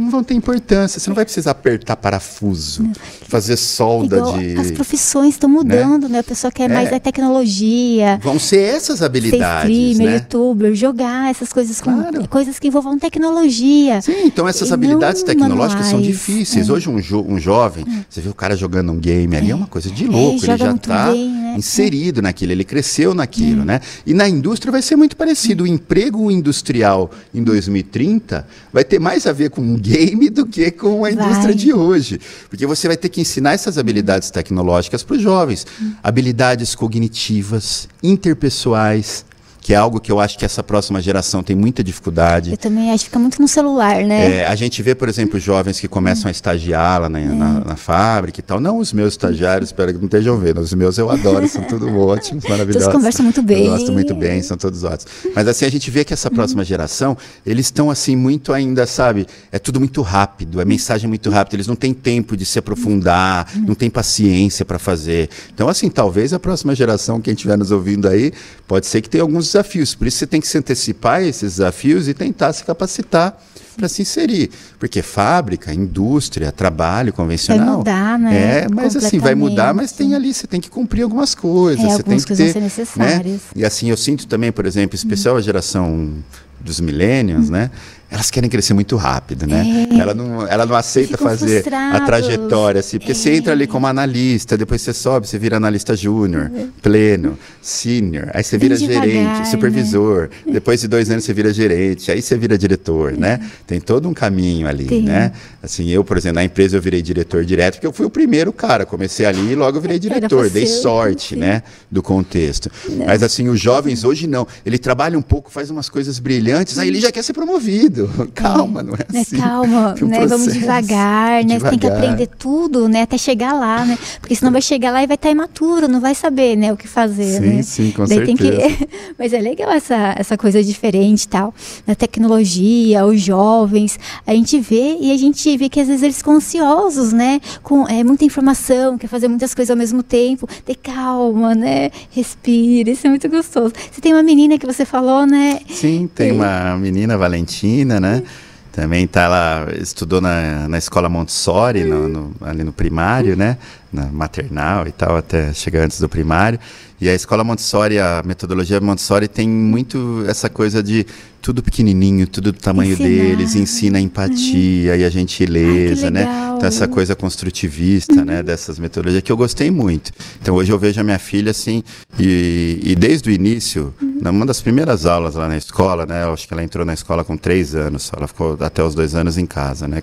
não vão ter importância. Você não vai precisar apertar parafuso, fazer solda Igual de. As profissões estão mudando, né? A pessoa quer É. mais a tecnologia. Vão ser essas Ser habilidades, streamer, né? youtuber, jogar essas coisas com Claro. coisas que envolvam tecnologia. Sim, então essas habilidades tecnológicas são manuais, difíceis. é. Hoje um, jo- um jovem, você vê o cara jogando um game ali, é, uma coisa de louco. ele joga já está né? inserido naquilo, ele cresceu naquilo, né? E na indústria vai ser muito parecido. O emprego industrial em 2030 vai ter mais a ver com um game do que com a indústria Vai. de hoje. Porque você vai ter que ensinar essas habilidades tecnológicas para os jovens. Habilidades cognitivas, interpessoais, que é algo que eu acho que essa próxima geração tem muita dificuldade. Eu também acho que fica muito no celular, né? É, a gente vê, por exemplo, jovens que começam a estagiar lá na, na- na fábrica e tal. Não os meus estagiários, espero que não estejam vendo. Os meus eu adoro, são tudo [laughs] ótimos, maravilhosos. Todos conversam muito bem. Eu gosto muito bem, são todos ótimos. Mas assim, a gente vê que essa próxima geração, eles estão assim muito ainda, sabe? É tudo muito rápido, é mensagem muito rápida. Eles não têm tempo de se aprofundar, não têm paciência para fazer. Então, assim, talvez a próxima geração, quem estiver nos ouvindo aí, pode ser que tenha alguns desafios. Por isso você tem que se antecipar a esses desafios e tentar se capacitar para se inserir. Porque fábrica, indústria, trabalho convencional. Vai mudar, né? É, mas assim, vai mudar, mas tem ali, você tem que cumprir algumas coisas. É, você algumas tem que coisas ter, vão ser necessárias. Né? E assim, eu sinto também, por exemplo, em especial a geração dos millennials, né? Elas querem crescer muito rápido, né? É. Ela, não, ela não aceita fazer a frustrados. trajetória, assim, porque você entra ali como analista, depois você sobe, você vira analista júnior, pleno, sênior, aí você Bem vira devagar, gerente, né? supervisor, depois de dois anos você vira gerente, aí você vira diretor, né? Tem todo um caminho ali, Tem. né? Assim, eu, por exemplo, na empresa eu virei diretor direto, porque eu fui o primeiro cara, comecei ali e logo eu virei diretor, você, dei sorte, sim. né? Do contexto. Mas assim, os jovens hoje não, ele trabalha um pouco, faz umas coisas brilhantes, aí ele já quer ser promovido. [laughs] Calma, não é Né, assim. calma, [laughs] Tem um né? Vamos devagar, né? Você tem que Devagar. aprender tudo, né? Até chegar lá, né? Porque senão vai chegar lá e vai estar imaturo, não vai saber, né? O que fazer, Sim, né? sim, com Daí tem que- certeza. [laughs] Mas é legal essa, essa coisa diferente e tal. Na tecnologia, os jovens, a gente vê e a gente vê que às vezes eles ficam ansiosos, né? Com é, muita informação, quer fazer muitas coisas ao mesmo tempo. Ter calma, né? Respira, isso é muito gostoso. Você tem uma menina que você falou, né? Sim, tem uma menina, Valentina, né? Também tá lá, estudou na, na escola Montessori, no, no- ali no primário, né? Na maternal e tal, até chegar antes do primário. E a escola Montessori, a metodologia Montessori tem muito essa coisa de tudo pequenininho, tudo do tamanho Ensinar. deles, ensina a empatia e a gentileza, né? legal. Então essa coisa construtivista, né, dessas metodologias que eu gostei muito. Então hoje eu vejo a minha filha assim e, e desde o início, numa das primeiras aulas lá na escola, né, eu acho que ela entrou na escola com três anos, ela ficou até os dois anos em casa, né,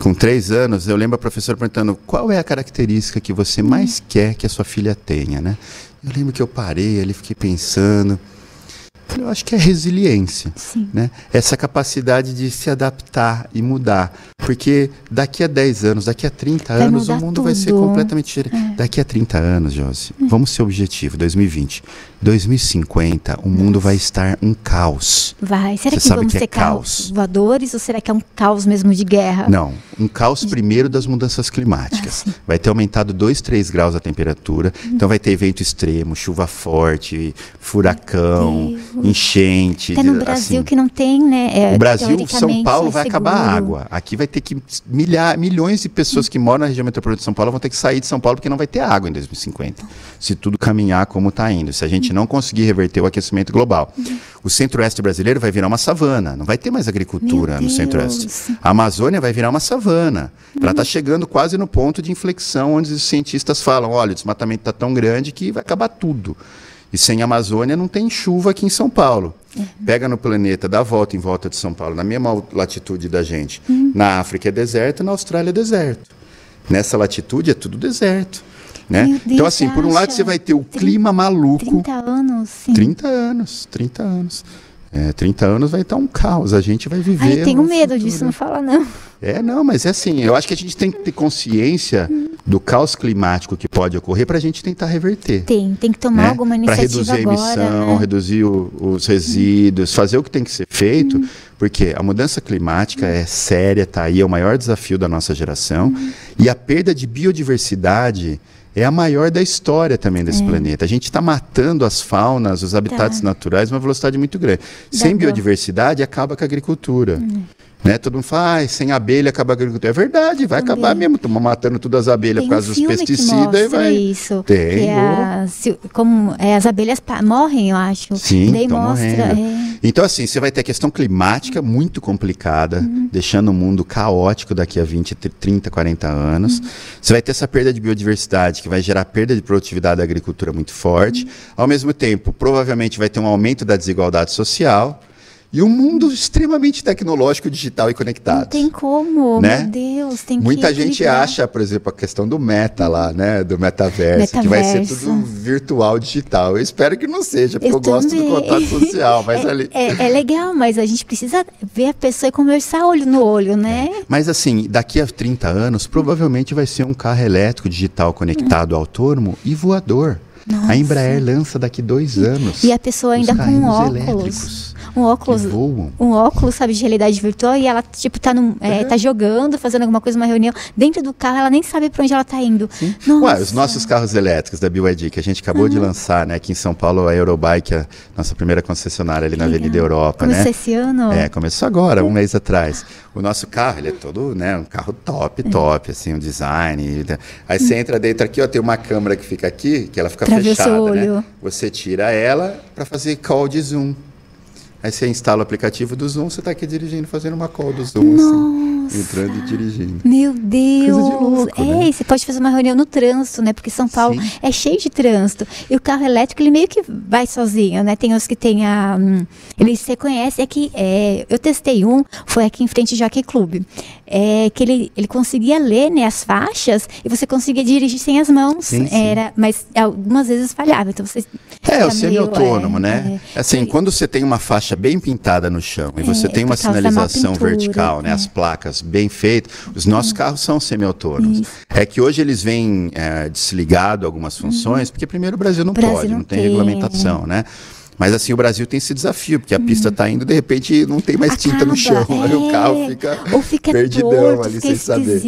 com, três anos eu lembro a professora perguntando qual é a característica que você mais quer que a sua filha tenha, né? Eu lembro que eu parei ali, fiquei pensando. Eu acho que é resiliência, Sim. né? Essa capacidade de se adaptar e mudar. Porque daqui a 10 anos, daqui a 30 Vai anos, o mundo vai ser tudo. completamente diferente. Daqui a 30 anos, Josi, vamos ser objetivo, 2020. 2050, o mundo vai estar um caos. Vai. Será Você que sabe vamos que é ter caos. caos voadores ou será que é um caos mesmo de guerra? Não, um caos primeiro das mudanças climáticas. Vai ter aumentado 2, 3 graus a temperatura, então vai ter evento extremo, chuva forte, furacão. Enchente. Até no Brasil assim. que não tem, né? é, O Brasil, São Paulo vai acabar a água. Aqui vai ter que milhar, milhões de pessoas que moram na região metropolitana de São Paulo vão ter que sair de São Paulo porque não vai ter água em 2050. Se tudo caminhar como está indo, se a gente não conseguir reverter o aquecimento global. O centro-oeste brasileiro vai virar uma savana, não vai ter mais agricultura no centro-oeste. A Amazônia vai virar uma savana. Ela está chegando quase no ponto de inflexão onde os cientistas falam, olha, o desmatamento está tão grande que vai acabar tudo. E sem Amazônia não tem chuva aqui em São Paulo. Pega no planeta, dá volta em volta de São Paulo, na mesma latitude da gente. Na África é deserto, na Austrália é deserto. Nessa latitude é tudo deserto. Né? Meu Deus, então, assim, por um lado você vai ter o Trin- clima maluco. 30 anos, sim. 30 anos, 30 anos. É, 30 anos vai estar um caos, a gente vai viver. Ai, eu tenho medo futuro. disso, não fala não. É, não, mas é assim, eu acho que a gente tem que ter consciência do caos climático que pode ocorrer para a gente tentar reverter. Tem, tem que tomar Né? alguma Para iniciativa reduzir a emissão, agora. né? reduzir o- os resíduos, fazer o que tem que ser feito, Uhum. porque a mudança climática é séria, tá aí, é o maior desafio da nossa geração, e a perda de biodiversidade é a maior da história também É. desse planeta. A gente está matando as faunas, os habitats Tá. naturais, numa velocidade muito grande. Sem biodiversidade, acaba com a agricultura. Hum. Né? Todo mundo fala, ah, sem abelha acaba a agricultura. É verdade, vai Também. acabar mesmo. Estamos matando todas as abelhas Tem por um causa dos filme que pesticidas e vai. isso. Tem, que é a- se- como é, as abelhas morrem, eu acho. Sim, Daí mostra. é, Então, assim, você vai ter a questão climática muito complicada, Uhum. deixando o mundo caótico daqui a 20, 30, 40 anos. Uhum. Você vai ter essa perda de biodiversidade, que vai gerar perda de produtividade da agricultura muito forte. Uhum. Ao mesmo tempo, provavelmente vai ter um aumento da desigualdade social. E um mundo extremamente tecnológico, digital e conectado. Não tem como, né? meu Deus, tem Muita que gente acha, por exemplo, a questão do meta lá, né? Do metaverso, metaverso, que vai ser tudo virtual, digital. Eu espero que não seja, porque eu, eu gosto do contato social, mas [laughs] é, ali... É, é, legal, mas a gente precisa ver a pessoa e conversar olho no olho, né? É. Mas assim, daqui a 30 anos, provavelmente vai ser um carro elétrico, digital, conectado, hum. autônomo e voador. Nossa. A Embraer lança daqui dois anos. E a pessoa ainda com óculos. Elétricos um óculos, um óculos, sabe, de realidade virtual e ela, tipo, tá, no, é, uhum. tá jogando, fazendo alguma coisa, uma reunião dentro do carro, ela nem sabe para onde ela tá indo. Ué, os nossos carros elétricos da BYD, que a gente acabou uhum. de lançar, né, aqui em São Paulo, a Eurobike, a nossa primeira concessionária ali na Legal. Avenida Europa, começou né? esse ano? É, começou agora, um mês atrás. O nosso carro, ele é todo, né, um carro top, é. top, assim, um design. Aí você entra dentro aqui, ó, tem uma câmera que fica aqui, que ela fica fechada, né? Você tira ela para fazer call de zoom. Aí você instala o aplicativo do Zoom, você está aqui dirigindo, fazendo uma call do Zoom, assim, entrando e dirigindo. Meu Deus! Coisa de louco, é, né? você pode fazer uma reunião no trânsito, né? Porque São Paulo Sim. é cheio de trânsito. E o carro elétrico, ele meio que vai sozinho, né? Tem os que tem a... Hum, ele se reconhece, é que é, eu testei um, foi aqui em frente ao Jockey Club é, que ele, ele conseguia ler né, as faixas e você conseguia dirigir sem as mãos. Sim, sim. Era, mas algumas vezes falhava. Então você é, o semi-autônomo, é, né? É, assim, quando você tem uma faixa bem pintada no chão e você é, tem uma sinalização vertical, né? As é. placas bem feitas, os nossos carros são semi-autônomos. É que hoje eles vêm é, desligado algumas funções, uhum. porque primeiro o Brasil não Brasil pode, não, não tem, tem regulamentação, né? Mas assim, o Brasil tem esse desafio, porque a pista está indo, de repente não tem mais tinta no chão. É. Aí o carro fica, Ou fica perdidão torto, ali sem saber.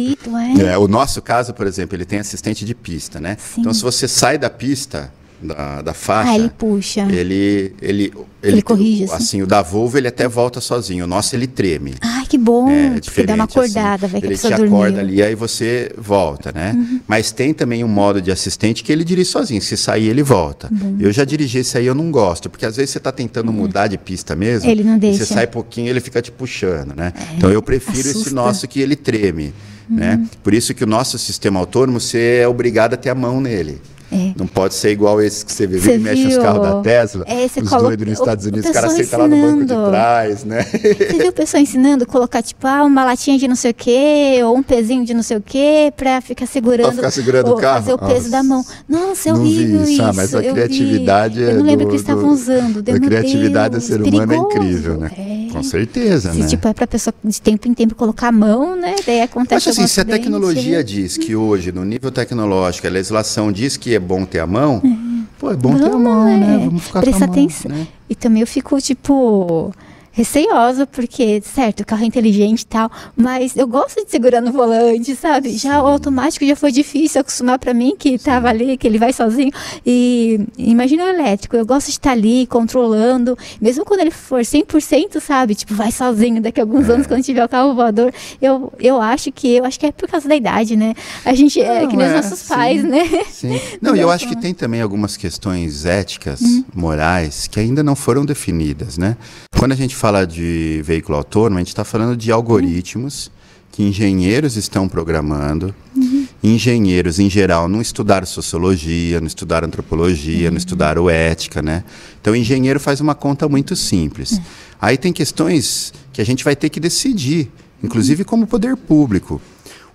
É. É, o nosso caso, por exemplo, ele tem assistente de pista, né? Sim. Então, se você sai da pista, da, da faixa. Ah, ele puxa. Ele, ele, ele, ele corrige. Assim. assim, o da Volvo ele até volta sozinho. O nosso ele treme. Ai, que bom. É, porque dá uma assim. acordada, assim. vai que Ele te acorda ali aí você volta, né? Uhum. Mas tem também um modo de assistente que ele dirige sozinho. Se sair, ele volta. Uhum. Eu já dirigi esse aí, eu não gosto. Porque às vezes você está tentando uhum. mudar de pista mesmo. Ele não deixa. Você sai pouquinho ele fica te puxando, né? É, então eu prefiro assusta. esse nosso que ele treme. Né? Uhum. Por isso que o nosso sistema autônomo, você é obrigado a ter a mão nele. É. Não pode ser igual esse que você vê, você mexe os carros da Tesla, é, os colo... doidos nos Estados Unidos, o cara senta lá no banco de trás, né? Você viu o pessoal ensinando a colocar, tipo, ah, uma latinha de não sei o quê, ou um pezinho de não sei o quê, pra ficar segurando, pra ficar segurando o carro? fazer o peso Nossa. da mão. Nossa, é horrível isso. isso. Ah, mas a criatividade eu, é eu não lembro o que eles estavam usando. a criatividade Deus, do ser humano perigoso. é incrível, né? É. Com certeza, se, né? tipo, é pra pessoa de tempo em tempo colocar a mão, né? Daí acontece Acho assim, se a tecnologia diz que hoje, no nível tecnológico, a legislação diz que é bom ter a mão, é. pô, é bom Vamos, ter a mão, né? né? Vamos ficar Presta com a mão, atenção. Né? E também eu fico, tipo receiosa, porque, certo, o carro é inteligente e tal, mas eu gosto de segurar no volante, sabe? Já o automático já foi difícil acostumar para mim, que estava ali, que ele vai sozinho. E imagina o elétrico, eu gosto de estar ali controlando, mesmo quando ele for 100%, sabe? Tipo, vai sozinho daqui a alguns é. anos, quando tiver o carro voador. Eu, eu acho que, eu acho que é por causa da idade, né? A gente é Não, é que nem é, os nossos sim, pais, né? Sim. [laughs] Não, eu acho que tem também algumas questões éticas, hum. morais, que ainda não foram definidas, né? Quando a gente fala de veículo autônomo, a gente está falando de algoritmos que engenheiros estão programando. Uhum. Engenheiros, em geral, não estudaram sociologia, não estudaram antropologia, uhum. não estudaram ética, né? Então, o engenheiro faz uma conta muito simples. Uhum. Aí tem questões que a gente vai ter que decidir, inclusive como poder público.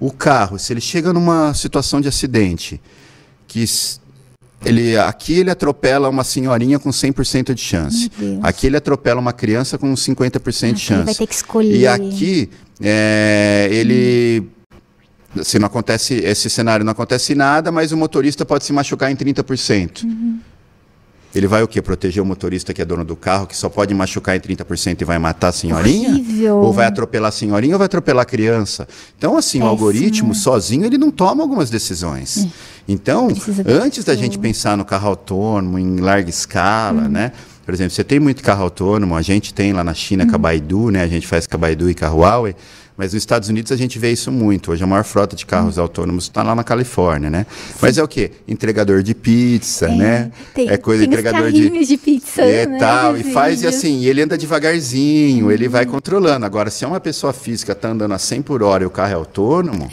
O carro, se ele chega numa situação de acidente, que ele, aqui ele atropela uma senhorinha com 100% de chance. Aqui ele atropela uma criança com 50% de chance. Ele vai ter que escolher. E aqui é, ele. Hum. Se não acontece, esse cenário não acontece nada, mas o motorista pode se machucar em 30%. Uhum. Ele vai o quê? Proteger o motorista que é dono do carro, que só pode machucar em 30% e vai matar a senhorinha? Horrível. Ou vai atropelar a senhorinha ou vai atropelar a criança? Então, assim, Péssimo. o algoritmo sozinho ele não toma algumas decisões. É. Então, antes da gente pensar no carro autônomo em larga escala, hum. né? Por exemplo, você tem muito carro autônomo, a gente tem lá na China hum. com a Baidu, né? A gente faz com a Baidu e a Huawei. Mas nos Estados Unidos a gente vê isso muito. Hoje a maior frota de carros autônomos está lá na Califórnia, né? Mas é o quê? Entregador de pizza, É, né? tem- é coisa tem entregador de de pizza, é né, tal e faz e assim, ele anda devagarzinho, ele vai controlando. Agora, se é uma pessoa física tá andando a 100 por hora e o carro é autônomo,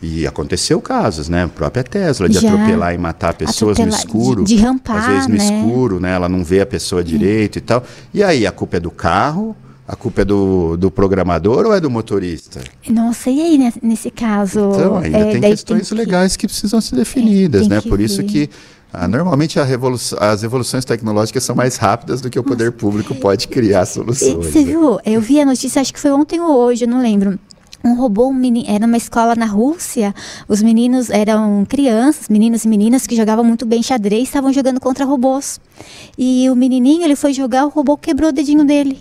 e aconteceu casos, né? A própria Tesla de Já. atropelar e matar pessoas no escuro, de- de rampar, às vezes no né? escuro, né? Ela não vê a pessoa direito e tal. E aí, a culpa é do carro? A culpa é do, do programador ou é do motorista? Nossa, e aí né, nesse caso? Então, ainda é, tem questões que- legais que precisam ser definidas, tem né? que Por isso ver. que ah, normalmente revolu- as evoluções tecnológicas são mais rápidas do que o poder público pode criar soluções. Você né? viu? Eu vi a notícia, acho que foi ontem ou hoje, eu não lembro. Um robô, um meni- era uma escola na Rússia. Os meninos eram crianças, meninos e meninas que jogavam muito bem xadrez, estavam jogando contra robôs. E o menininho, ele foi jogar, o robô quebrou o dedinho dele.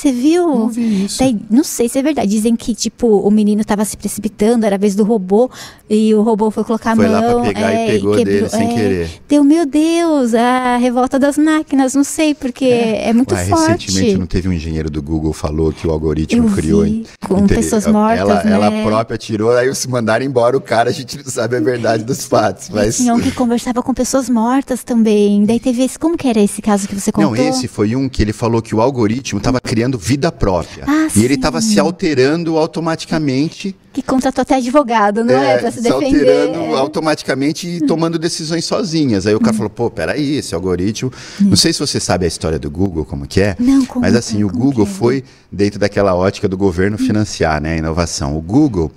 Você viu? Não vi isso. Daí, não sei se é verdade. Dizem que, tipo, o menino estava se precipitando, era a vez do robô, e o robô foi colocar Foi a lá pra mão. pegar e é, pegou dele sem é. querer. Deu, meu Deus, a revolta das máquinas, não sei, porque é, muito Ué, forte. recentemente não teve um engenheiro do Google falou que o algoritmo Eu criou vi, com inte- pessoas mortas, ela, né? ela própria tirou, aí se mandaram embora o cara, a gente não sabe a verdade dos fatos, mas Tinha um que conversava com pessoas mortas também. Daí teve esse. Como que era esse caso que você contou? Não, esse foi um que ele falou que o algoritmo estava criando vida própria. Ah, e ele sim. estava se alterando automaticamente. Que contratou até advogado, não é? Pra se defender. alterando automaticamente e tomando decisões sozinhas. Aí o Hum. cara falou, pô, peraí, esse algoritmo. Não sei se você sabe a história do Google, como que é. Não, como- Mas assim, o como Google é? foi dentro daquela ótica do governo financiar né, a inovação. O Google.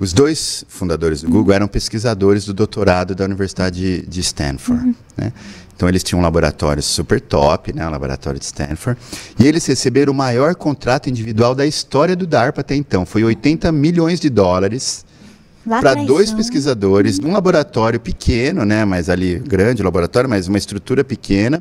Os dois fundadores do Google eram pesquisadores do doutorado da Universidade de, de Stanford. Uhum. né? Então eles tinham um laboratório super top, né, o laboratório de Stanford, e eles receberam o maior contrato individual da história do DARPA até então. Foi 80 milhões de dólares para dois não. pesquisadores num laboratório pequeno, né, mas ali grande laboratório, mas uma estrutura pequena,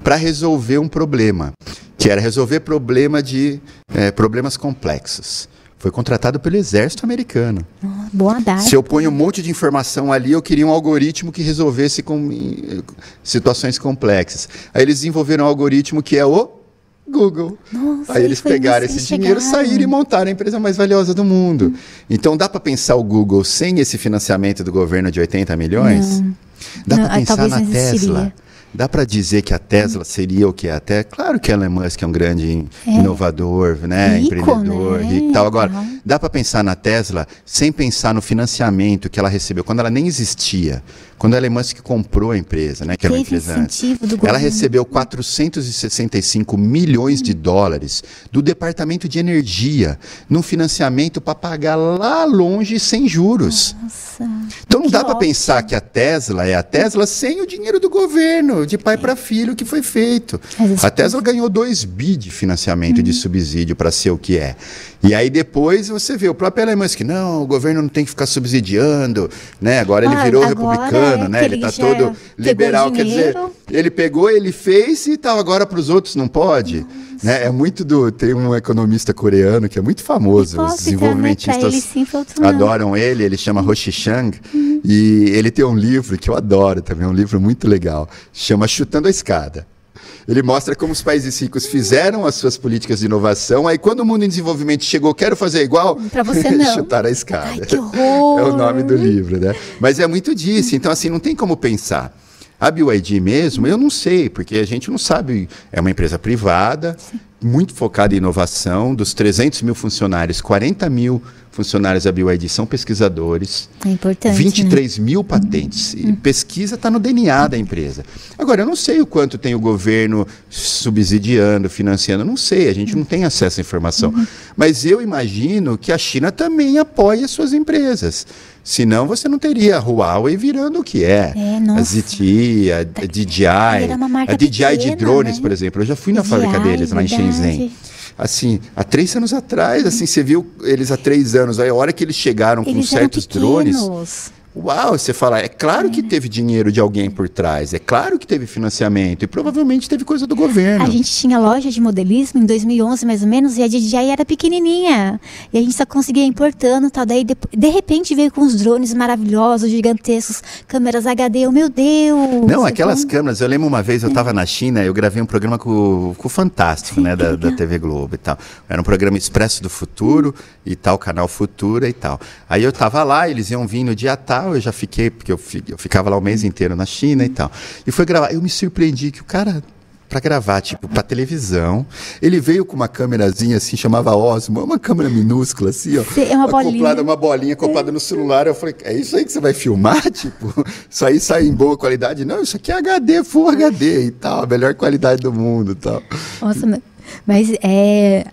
para resolver um problema, que era resolver problema de eh, problemas complexos. Foi contratado pelo exército americano. Ah, Boa data. Se eu ponho um monte de informação ali, eu queria um algoritmo que resolvesse com, em, situações complexas. Aí eles desenvolveram um algoritmo que é o Google. Nossa, Aí eles pegaram esse dinheiro, saíram e montaram a empresa mais valiosa do mundo. Então dá para pensar o Google sem esse financiamento do governo de 80 milhões? Dá Não, para aí pensar na não existiria. Dá para dizer que a Tesla seria o que é até? Claro que Elon Musk é um grande in- inovador, né, Rico, empreendedor, né? rico e tal. Agora, Então. Dá para pensar na Tesla sem pensar no financiamento que ela recebeu quando ela nem existia, quando a Elon Musk comprou a empresa, né, que era uma empresa antes. Ela recebeu 465 milhões de dólares do Departamento de Energia num financiamento para pagar lá longe sem juros. Nossa. Então não dá para pensar que a Tesla é a Tesla sem o dinheiro do governo, de pai para filho que foi feito. A Tesla ganhou 2 bi de financiamento Uhum. de subsídio para ser o que é. E aí depois você vê o próprio Elon Musk, não, o governo não tem que ficar subsidiando, né? Agora ele Ah, virou agora republicano, é né? que Ele tá já todo liberal, quer dizer, ele pegou, ele fez e tal, agora para os outros não pode. Né? É muito do. Tem um economista coreano que é muito famoso, os né? Pra desenvolvimentistas ele sim, adoram ele, ele chama Roshi Chang, e ele tem um livro que eu adoro também, é um livro muito legal, chama Chutando a Escada. Ele mostra como os países ricos fizeram as suas políticas de inovação, aí quando o mundo em desenvolvimento chegou, quero fazer igual, Pra você não. [laughs] chutar a escada. Ai, que horror. [laughs] É o nome do livro, né? Mas é muito disso, então assim, não tem como pensar. A BYD mesmo, eu não sei, porque a gente não sabe. É uma empresa privada, muito focada em inovação. Dos 300 mil funcionários, 40 mil funcionários da BYD são pesquisadores. É importante. né? 23 mil patentes. E pesquisa está no DNA da empresa. Agora, eu não sei o quanto tem o governo subsidiando, financiando, não sei, a gente não tem acesso à informação. Mas eu imagino que a China também apoia suas empresas. Senão você não teria a Huawei virando o que é. É, a. ZTE, a DJI. Uma marca A DJI de pequena, drones, né? por exemplo. Eu já fui na DJI, fábrica deles, lá em. Shenzhen. Assim, há três anos atrás, assim, você viu eles há três anos. Aí a hora que eles chegaram com Eles eram certos drones, pequenos. Uau, você fala, é claro que teve dinheiro de alguém por trás, é claro que teve financiamento e provavelmente teve coisa do governo. A gente tinha loja de modelismo em 2011 mais ou menos e a DJI era pequenininha e a gente só conseguia importando tal. Daí de, de repente veio com os drones maravilhosos, gigantescos, câmeras HD, oh, meu Deus. Não, aquelas como... câmeras, eu lembro uma vez eu estava na China, eu gravei um programa com, com o Fantástico, né, da, da, TV Globo e tal. Era um programa Expresso do Futuro e tal, canal Futura e tal. Aí eu estava lá, eles iam vir no dia tal eu já fiquei, porque eu, eu ficava lá o mês inteiro na China e tal. E foi gravar. Eu me surpreendi que o cara para gravar, tipo, para televisão. Ele veio com uma câmerazinha assim, chamava Osmo, uma câmera minúscula assim, ó. É uma bolinha. Acoplada, uma bolinha acoplada é. no celular. Eu falei, é isso aí que você vai filmar? [laughs] Tipo, isso aí sai em boa qualidade? Não, isso aqui é HD, Full HD e tal, a melhor qualidade do mundo e tal. Nossa, mas é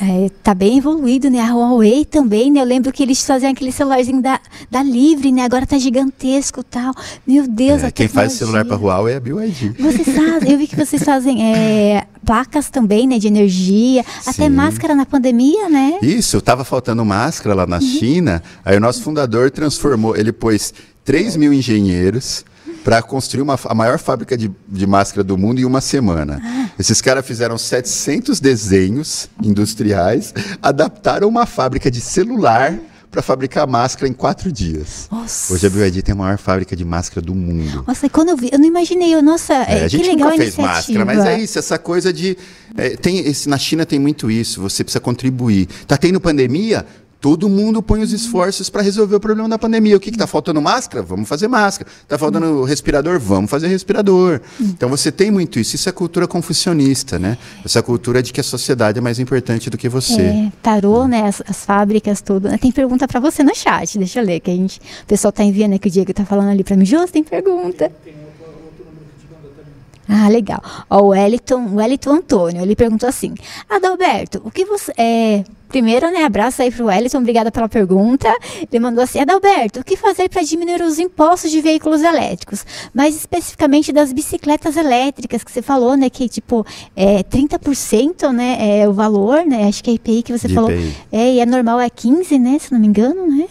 é, tá bem evoluído, né? A Huawei também, né? Eu lembro que eles faziam aquele celularzinho da, da Livre, né? Agora tá gigantesco tal. Meu Deus, é, Quem faz celular para Huawei é a BYD. Vocês fazem, eu vi que vocês fazem é, placas também, né? De energia, Sim. até máscara na pandemia, né? Isso, tava faltando máscara lá na uhum. China, aí o nosso fundador transformou, ele pôs 3 mil engenheiros para construir uma, a maior fábrica de, de máscara do mundo em uma semana. Ah. Esses caras fizeram 700 desenhos industriais, adaptaram uma fábrica de celular para fabricar máscara em quatro dias. Nossa. Hoje a BYD tem a maior fábrica de máscara do mundo. Nossa, e quando eu vi, eu não imaginei, eu, nossa, é, a gente legal nunca fez máscara, mas é isso, essa coisa de é, tem esse, na China tem muito isso, você precisa contribuir. Tá tendo pandemia? Todo mundo põe os esforços para resolver o problema da pandemia. O que está faltando máscara? Vamos fazer máscara. Está faltando respirador? Vamos fazer respirador. Então você tem muito isso. Isso é cultura confucionista, né? Essa cultura de que a sociedade é mais importante do que você. É, tarô, né? As, as fábricas, tudo. Tem pergunta para você no chat. Deixa eu ler, que a gente, o pessoal está enviando aqui, o Diego está falando ali para mim. Jô, tem pergunta. Ah, legal. Ó, o Wellington, Wellington Antônio, ele perguntou assim: Adalberto, o que você. É, primeiro, né, abraço aí pro Wellington, obrigada pela pergunta. Ele mandou assim: Adalberto, o que fazer para diminuir os impostos de veículos elétricos? Mais especificamente das bicicletas elétricas, que você falou, né, que tipo, é 30%, né, é o valor, né, acho que é IPI que você de falou. IPI. É, e é normal é 15, né, se não me engano, né?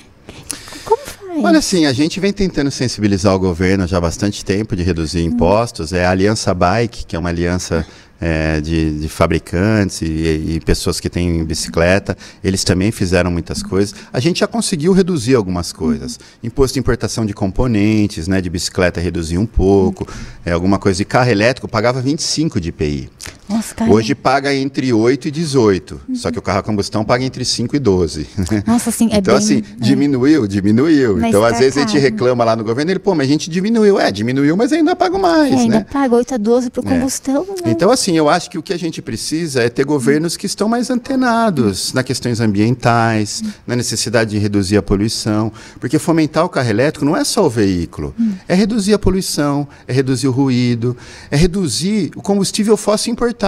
Como faz? Olha, assim, a gente vem tentando sensibilizar o governo já há bastante tempo de reduzir hum. impostos. É a Aliança Bike, que é uma aliança é, de, de, fabricantes e, e, pessoas que têm bicicleta, eles também fizeram muitas coisas. A gente já conseguiu reduzir algumas coisas. Imposto de importação de componentes, né, de bicicleta reduziu um pouco. É, alguma coisa de carro elétrico pagava 25 de IPI. Nossa, Hoje paga entre 8 e 18. Uhum. Só que o carro a combustão paga entre 5 e 12. [laughs] Nossa, assim, é Então, bem, assim, é. diminuiu, diminuiu. Mas então, tá às vezes, caro. a gente reclama lá no governo, ele, pô, mas a gente diminuiu. É, diminuiu, mas ainda pago mais. É, ainda né? paga 8 a 12 para o é. combustão. Né? Então, assim, eu acho que o que a gente precisa é ter governos que estão mais antenados nas questões ambientais, na necessidade de reduzir a poluição. Porque fomentar o carro elétrico não é só o veículo, hum. é reduzir a poluição, é reduzir o ruído, é reduzir o combustível fóssil importado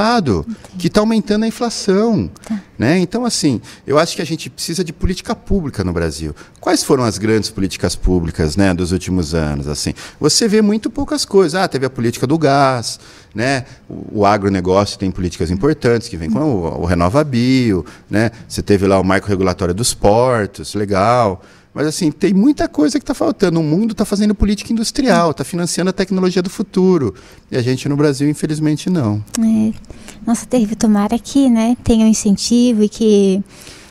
que está aumentando a inflação. Tá. Né? Então, assim, eu acho que a gente precisa de política pública no Brasil. Quais foram as grandes políticas públicas né, dos últimos anos? Assim, Você vê muito poucas coisas. Ah, teve a política do gás, né? o, o agronegócio tem políticas importantes, que vem com o, o Renova Bio, né? você teve lá o marco regulatório dos portos, legal. Mas assim, tem muita coisa que está faltando. O mundo está fazendo política industrial, está financiando a tecnologia do futuro. E a gente no Brasil, infelizmente, não. É. Nossa, terrível. Tomara que né, tenha um incentivo e que.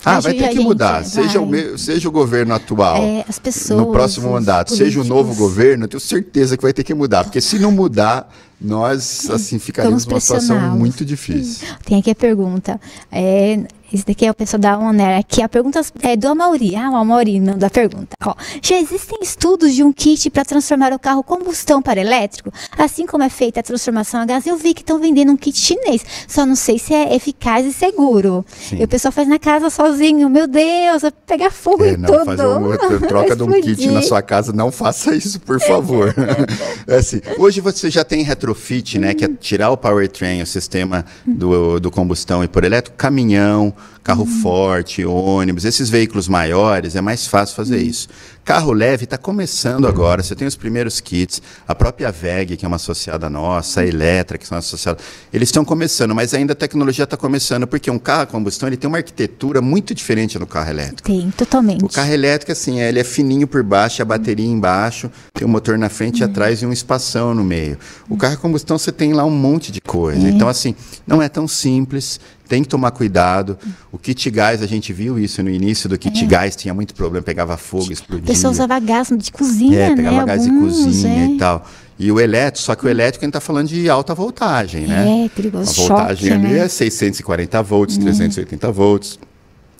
Ah, vai ter que mudar. Seja o, seja o governo atual é, as pessoas, no próximo mandato, seja o novo governo, eu tenho certeza que vai ter que mudar. Porque se não mudar, nós assim ficaríamos numa situação muito difícil. Tem aqui a pergunta. É, esse daqui é o pessoal da Oner. Aqui a pergunta é do Amauri. Ah, o Amauri não da pergunta. Ó, já existem estudos de um kit para transformar o carro combustão para elétrico? Assim como é feita a transformação a gás, eu vi que estão vendendo um kit chinês. Só não sei se é eficaz e seguro. Sim. E o pessoal faz na casa sozinho. Meu Deus, vai pegar fogo é, em não, tudo. Fazer uma [laughs] troca de um kit na sua casa, não faça isso, por favor. [laughs] é assim, hoje você já tem retrovisor retrofit, né, que é tirar o powertrain, o sistema do, do combustão e por elétrico, caminhão, carro forte, ônibus, esses veículos maiores, é mais fácil fazer isso. Carro leve está começando agora, você tem os primeiros kits, a própria VEG, que é uma associada nossa, a Eletra, que são associadas, eles estão começando, mas ainda a tecnologia está começando, porque um carro a combustão ele tem uma arquitetura muito diferente do carro elétrico. Tem, totalmente. O carro elétrico, assim, ele é fininho por baixo, a bateria embaixo, tem o um motor na frente e atrás e um espação no meio. O carro a combustão você tem lá um monte de coisa. É. Então, assim, não é tão simples, tem que tomar cuidado. O kit gás, a gente viu isso no início do kit é. gás, tinha muito problema, pegava fogo, explodia. A pessoa usava gás de cozinha, é, né? pegava gás Alguns, de cozinha é. e tal. E o elétrico, só que o elétrico a gente está falando de alta voltagem, né? É, perigoso. A voltagem Choque, ali né? é 640 volts, 380 volts.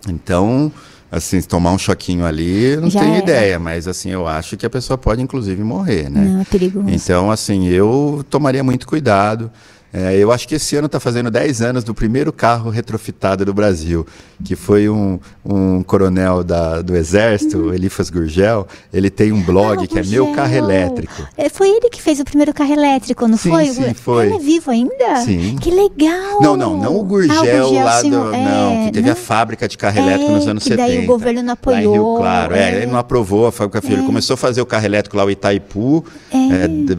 Então, assim, tomar um choquinho ali, não Já tenho era. ideia, mas assim, eu acho que a pessoa pode inclusive morrer, né? Não, é perigoso. Então, assim, eu tomaria muito cuidado. É, eu acho que esse ano está fazendo 10 anos do primeiro carro retrofitado do Brasil, que foi um, um coronel da, do Exército, Uhum. Elifas Gurgel. Ele tem um blog Ah, que é Gurgel. Meu Carro Elétrico. É, Foi ele que fez o primeiro carro elétrico, não Sim, foi? sim, foi. Ele é vivo ainda? Sim. Que legal! Não, não, não o Gurgel, Ah, o Gurgel, lá do. é, não, que teve não? a fábrica de carro É, elétrico nos anos que 70. daí o governo não em Rio apoiou, Claro, é, é. ele não aprovou a fábrica filho. Ele começou a fazer o carro elétrico lá, o Itaipu, é,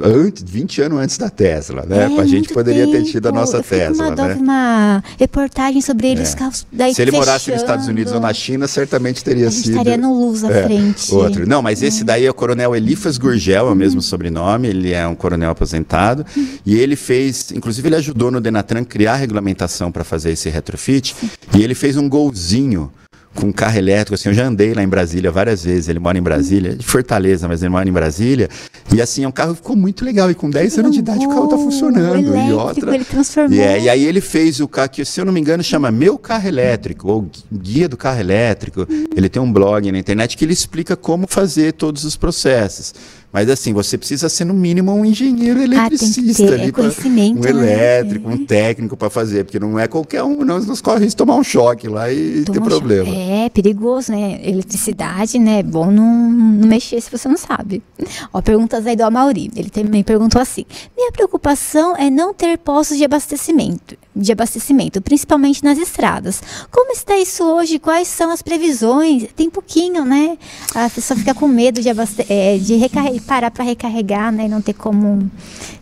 antes, 20 anos antes da Tesla, né? É, a gente muito poderia ter tido a nossa Tesla, uma, né? uma reportagem sobre eles, É. daí Se ele morasse nos fechando. Estados Unidos ou na China, certamente teria sido. estaria no Luz à É, frente. Outro. Não, mas esse daí é o coronel Elifas Gurgel, é o mesmo sobrenome, ele é um coronel aposentado. E ele fez, inclusive ele ajudou no Denatran criar a regulamentação para fazer esse retrofit. E ele fez um golzinho com carro elétrico, assim, eu já andei lá em Brasília várias vezes, ele mora em Brasília, é de Fortaleza, mas ele mora em Brasília, e assim, o carro ficou muito legal, e com 10 anos de idade o carro tá funcionando, e elétrico, outra... ele transformou. E, é, e aí ele fez o carro que, se eu não me engano, chama Meu Carro Elétrico, ou Guia do Carro Elétrico. Ele tem um blog na internet que ele explica como fazer todos os processos. Mas assim, você precisa ser no mínimo um engenheiro eletricista ter, é ali, pra- um né? elétrico, um técnico para fazer, porque não é qualquer um, não, nos corre risco de tomar um choque lá e ter Toma problema. choque. É, perigoso, né? Eletricidade, né? É bom não, não mexer se você não sabe. Ó, perguntas aí do Amauri. Ele também perguntou assim: Minha preocupação é não ter postos de abastecimento, de abastecimento, principalmente nas estradas. Como está isso hoje? Quais são as previsões? Tem pouquinho, né? A pessoa fica com medo de, é, de parar para recarregar, né? Não ter como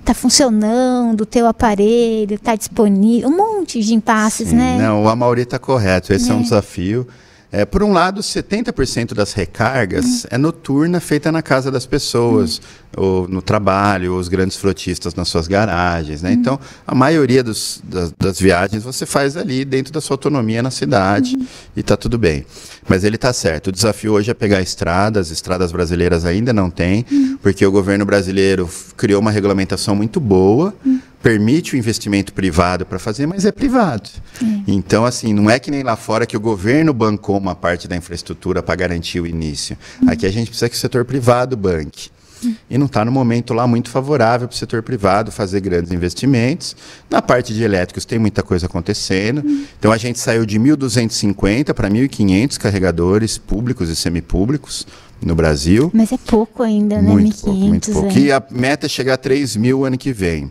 tá funcionando, o teu aparelho, tá disponível, um monte de impasses, Sim, né? Não, o Amauri está correto. Esse é. um É. desafio. É, por um lado, 70% das recargas é noturna, feita na casa das pessoas, ou no trabalho, ou os grandes frotistas nas suas garagens. Né? Então, a maioria dos- das, das viagens você faz ali dentro da sua autonomia na cidade e está tudo bem. Mas ele está certo. O desafio hoje é pegar estradas, estradas brasileiras ainda não tem, porque o governo brasileiro criou uma regulamentação muito boa permite o investimento privado para fazer, mas é privado. Então, assim, não é que nem lá fora que o governo bancou uma parte da infraestrutura para garantir o início. Aqui a gente precisa que o setor privado banque. E não está no momento lá muito favorável para o setor privado fazer grandes investimentos. Na parte de elétricos tem muita coisa acontecendo. Então a gente saiu de 1.250 para 1.500 carregadores públicos e semipúblicos no Brasil. Mas é pouco ainda, né? Muito pouco, muito 1.500, pouco. é. E a meta é chegar a 3 mil ano que vem.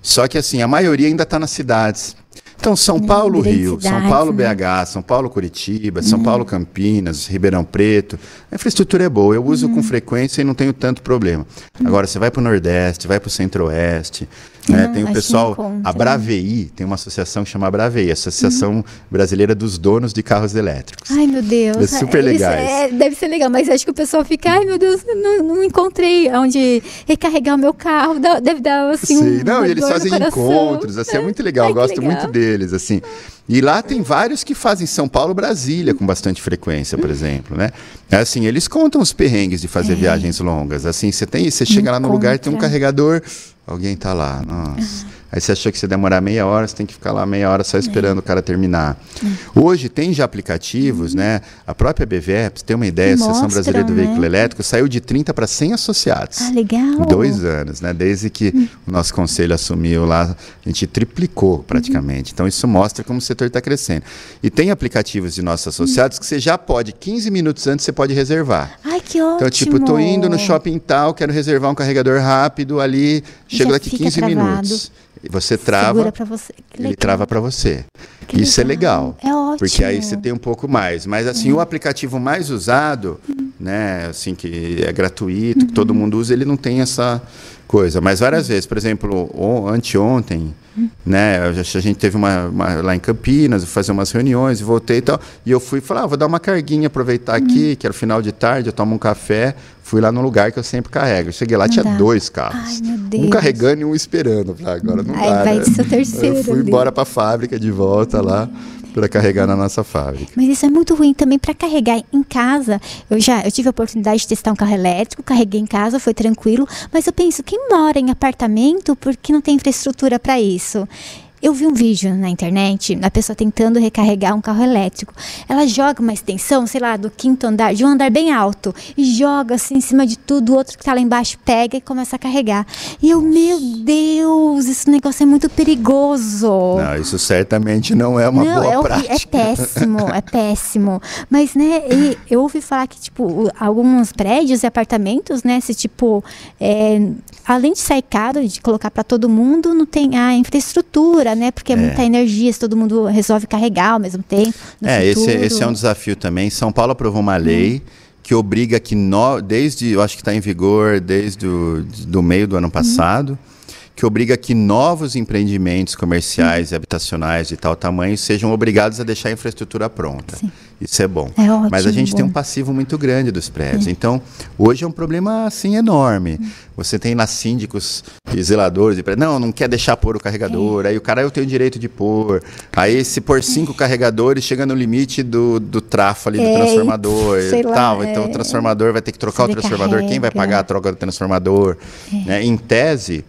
Só que assim, a maioria ainda está nas cidades. Então, São Paulo, Rio, São Paulo, né? BH, São Paulo, Curitiba, São Paulo, Campinas, Ribeirão Preto. A infraestrutura é boa, eu uso com frequência e não tenho tanto problema. Agora, você vai para o Nordeste, vai para o Centro-Oeste, né? Tem o pessoal, encontra, a né? Bravei, tem uma associação que chama Bravei, Associação Brasileira dos Donos de Carros Elétricos. Ai, meu Deus. É super legais. é, deve ser legal, mas acho que o pessoal fica, ai, meu Deus, não, não encontrei onde recarregar o meu carro. Deve dar, assim, Sim, um, não, eles fazem encontros, assim, é muito legal, Ai, gosto legal. muito deles, assim. E lá tem vários que fazem São Paulo, Brasília, com bastante frequência, por exemplo, né? É Assim, eles contam os perrengues de fazer viagens longas, assim, você tem, você chega lá no lugar, tem um É. Encontra. carregador, alguém tá lá, nossa. [laughs] Aí você achou que você demorar meia hora, você tem que ficar lá meia hora só esperando é. o cara terminar. É. Hoje tem já aplicativos, uhum. né? A própria BVE, pra você ter uma ideia, Mostra, a Associação Brasileira do né? Veículo Elétrico saiu de 30 para 100 associados. Ah, legal. Em dois anos, né? Desde que uhum. o nosso conselho assumiu lá, a gente triplicou praticamente. Uhum. Então isso mostra como o setor está crescendo. E tem aplicativos de nossos associados que você já pode, 15 minutos antes, você pode reservar. Ai, que ótimo. Então, tipo, tô indo no shopping tal, quero reservar um carregador rápido ali, chego daqui 15 travado. minutos. E você trava. Você. Ele trava para você. Que Isso legal. é legal. É ótimo. Porque aí você tem um pouco mais. Mas assim, é. o aplicativo mais usado, uhum. né, assim que é gratuito, uhum. que todo mundo usa, ele não tem essa coisa. Mas várias vezes, por exemplo, anteontem, né? A gente teve uma, uma, lá em Campinas, fazer umas reuniões, voltei e tal. E eu fui falar, ah, vou dar uma carguinha, aproveitar uhum. aqui, que era final de tarde, eu tomo um café. Fui lá no lugar que eu sempre carrego. Eu cheguei lá, não tinha dá. dois carros. Ai, um carregando e um esperando. Falei, agora não Aí dá. Vai né? ser o terceiro. Eu fui embora para a fábrica de volta lá para carregar na nossa fábrica. Mas isso é muito ruim também para carregar em casa. Eu já eu tive a oportunidade de testar um carro elétrico, carreguei em casa, foi tranquilo, mas eu penso quem mora em apartamento porque não tem infraestrutura para isso. Eu vi um vídeo na internet da pessoa tentando recarregar um carro elétrico. Ela joga uma extensão, sei lá, do quinto andar, de um andar bem alto, e joga assim em cima de tudo, o outro que está lá embaixo pega e começa a carregar. E eu, meu Deus, esse negócio é muito perigoso. Não, isso certamente não é uma não, boa é, é prática. É [laughs] péssimo, é péssimo. Mas, né, eu ouvi falar que, tipo, alguns prédios e apartamentos, né, se, tipo, é, além de sair caro de colocar para todo mundo, não tem a infraestrutura né? Porque é, é, muita energia, se todo mundo resolve carregar ao mesmo tempo. É, esse, esse, é um desafio também. São Paulo aprovou uma lei. Hum. Que obriga que, no, desde, eu acho que está em vigor desde o do meio do ano passado, hum que obriga que novos empreendimentos comerciais e habitacionais de tal tamanho sejam obrigados a deixar a infraestrutura pronta. Sim. Isso é bom. É ótimo, Mas a gente bom. tem um passivo muito grande dos prédios. É. Então, hoje é um problema assim enorme. Você tem lá síndicos e zeladores e não, não quer deixar pôr o carregador. É. Aí o cara eu tenho direito de pôr. Aí se pôr cinco carregadores chega no limite do, do trafo ali do é, transformador e tal. Lá, então o é. transformador vai ter que trocar o transformador. Quem vai pagar a troca do transformador? É. Né? Em tese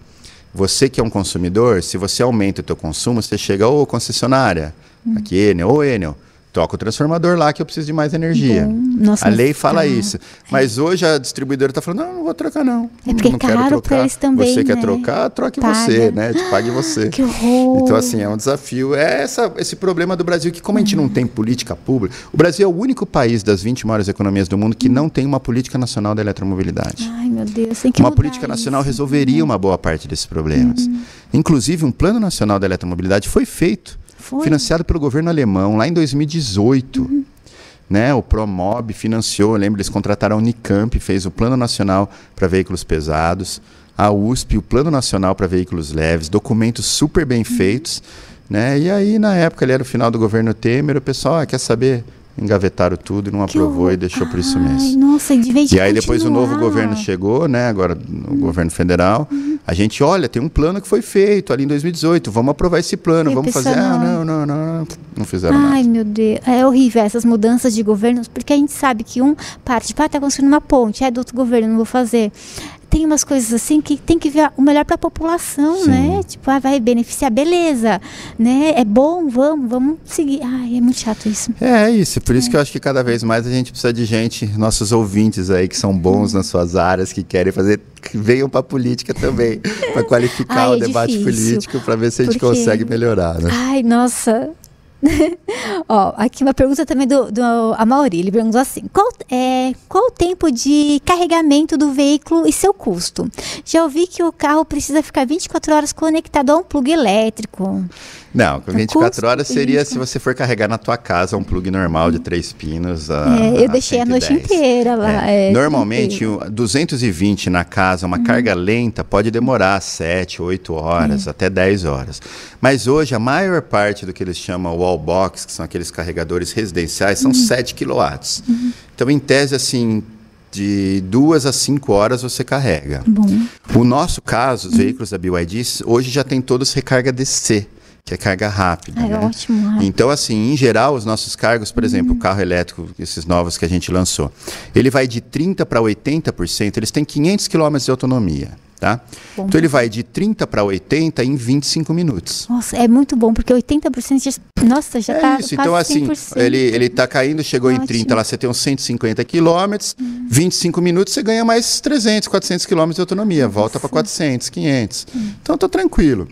você que é um consumidor, se você aumenta o teu consumo, você chega, ô concessionária, hum. aqui Enel, ô Enel, toca o transformador lá que eu preciso de mais energia. Nossa, a lei fala tá. isso. Mas é. hoje a distribuidora está falando, não, não vou trocar não. É porque não é caro para eles também, Você né? quer trocar, troque Paga. você, né? Te pague você. [laughs] Que horror. Então, assim, é um desafio. É essa, esse problema do Brasil, que como a gente não tem política pública, o Brasil é o único país das 20 maiores economias do mundo que não tem uma política nacional da eletromobilidade. Ai, meu Deus, tem que Uma política nacional isso. resolveria uma boa parte desses problemas. Uhum. Inclusive, um plano nacional da eletromobilidade foi feito foi. Financiado pelo governo alemão lá em 2018. Uhum. Né, o Promob financiou, lembra, eles contrataram a Unicamp, fez o Plano Nacional para Veículos Pesados, a USP, o Plano Nacional para Veículos Leves, documentos super bem uhum. feitos. Né? E aí, na época, ele era o final do governo Temer, o pessoal, ah, quer saber? Engavetaram tudo e não que aprovou e deixou por isso mesmo. Nossa, de vez de E aí depois o novo governo chegou, né? Agora o governo federal. Uhum. A gente olha, tem um plano que foi feito ali em 2018. Vamos aprovar esse plano, e vamos fazer. Ah, não, não, não, não fizeram Ai, nada. Ai, meu Deus. É horrível essas mudanças de governos, porque a gente sabe que um parte, tipo, ah, tá construindo uma ponte, é do outro governo, não vou fazer tem umas coisas assim que tem que ver o melhor para a população, Sim. né? Tipo, ah, vai beneficiar, beleza, né? É bom, vamos, vamos seguir. Ai, é muito chato isso. É, é isso. Por isso é. que eu acho que cada vez mais a gente precisa de gente, nossos ouvintes aí que são bons hum. nas suas áreas, que querem fazer, que venham para a política também, para qualificar Ai, o é debate difícil, político, para ver se a gente porque... consegue melhorar, né? Ai, nossa, [laughs] Ó, aqui uma pergunta também do, do Amauri. Ele perguntou assim: qual, é, qual o tempo de carregamento do veículo e seu custo? Já ouvi que o carro precisa ficar 24 horas conectado a um plug elétrico. Não, com 24 horas seria se você for carregar na tua casa um plug normal de três pinos. A, é, eu deixei a, a noite inteira lá. É. É, Normalmente, 220 na casa, uma uhum. carga lenta, pode demorar 7, 8 horas, é. até 10 horas. Mas hoje, a maior parte do que eles chamam wall box, que são aqueles carregadores residenciais, são uhum. 7 kW. Uhum. Então, em tese, assim, de duas a cinco horas você carrega. Bom. O nosso caso, os veículos da BYD, hoje já tem todos recarga DC que é carga rápida. É né? ótimo. rápido. Então, assim, em geral, os nossos cargos, por exemplo, o carro elétrico, esses novos que a gente lançou, ele vai de 30% para 80%, eles têm 500 km de autonomia. Tá? Bom. Então ele vai de 30 para 80 em 25 minutos. Nossa, é muito bom, porque 80% já. Nossa, já é tá. isso, então assim, 100%. ele, ele tá caindo, chegou em Ótimo. 30, lá você tem uns 150 quilômetros, 25 minutos você ganha mais 300, 400 quilômetros de autonomia, volta para 400, 500. Então tô tranquilo.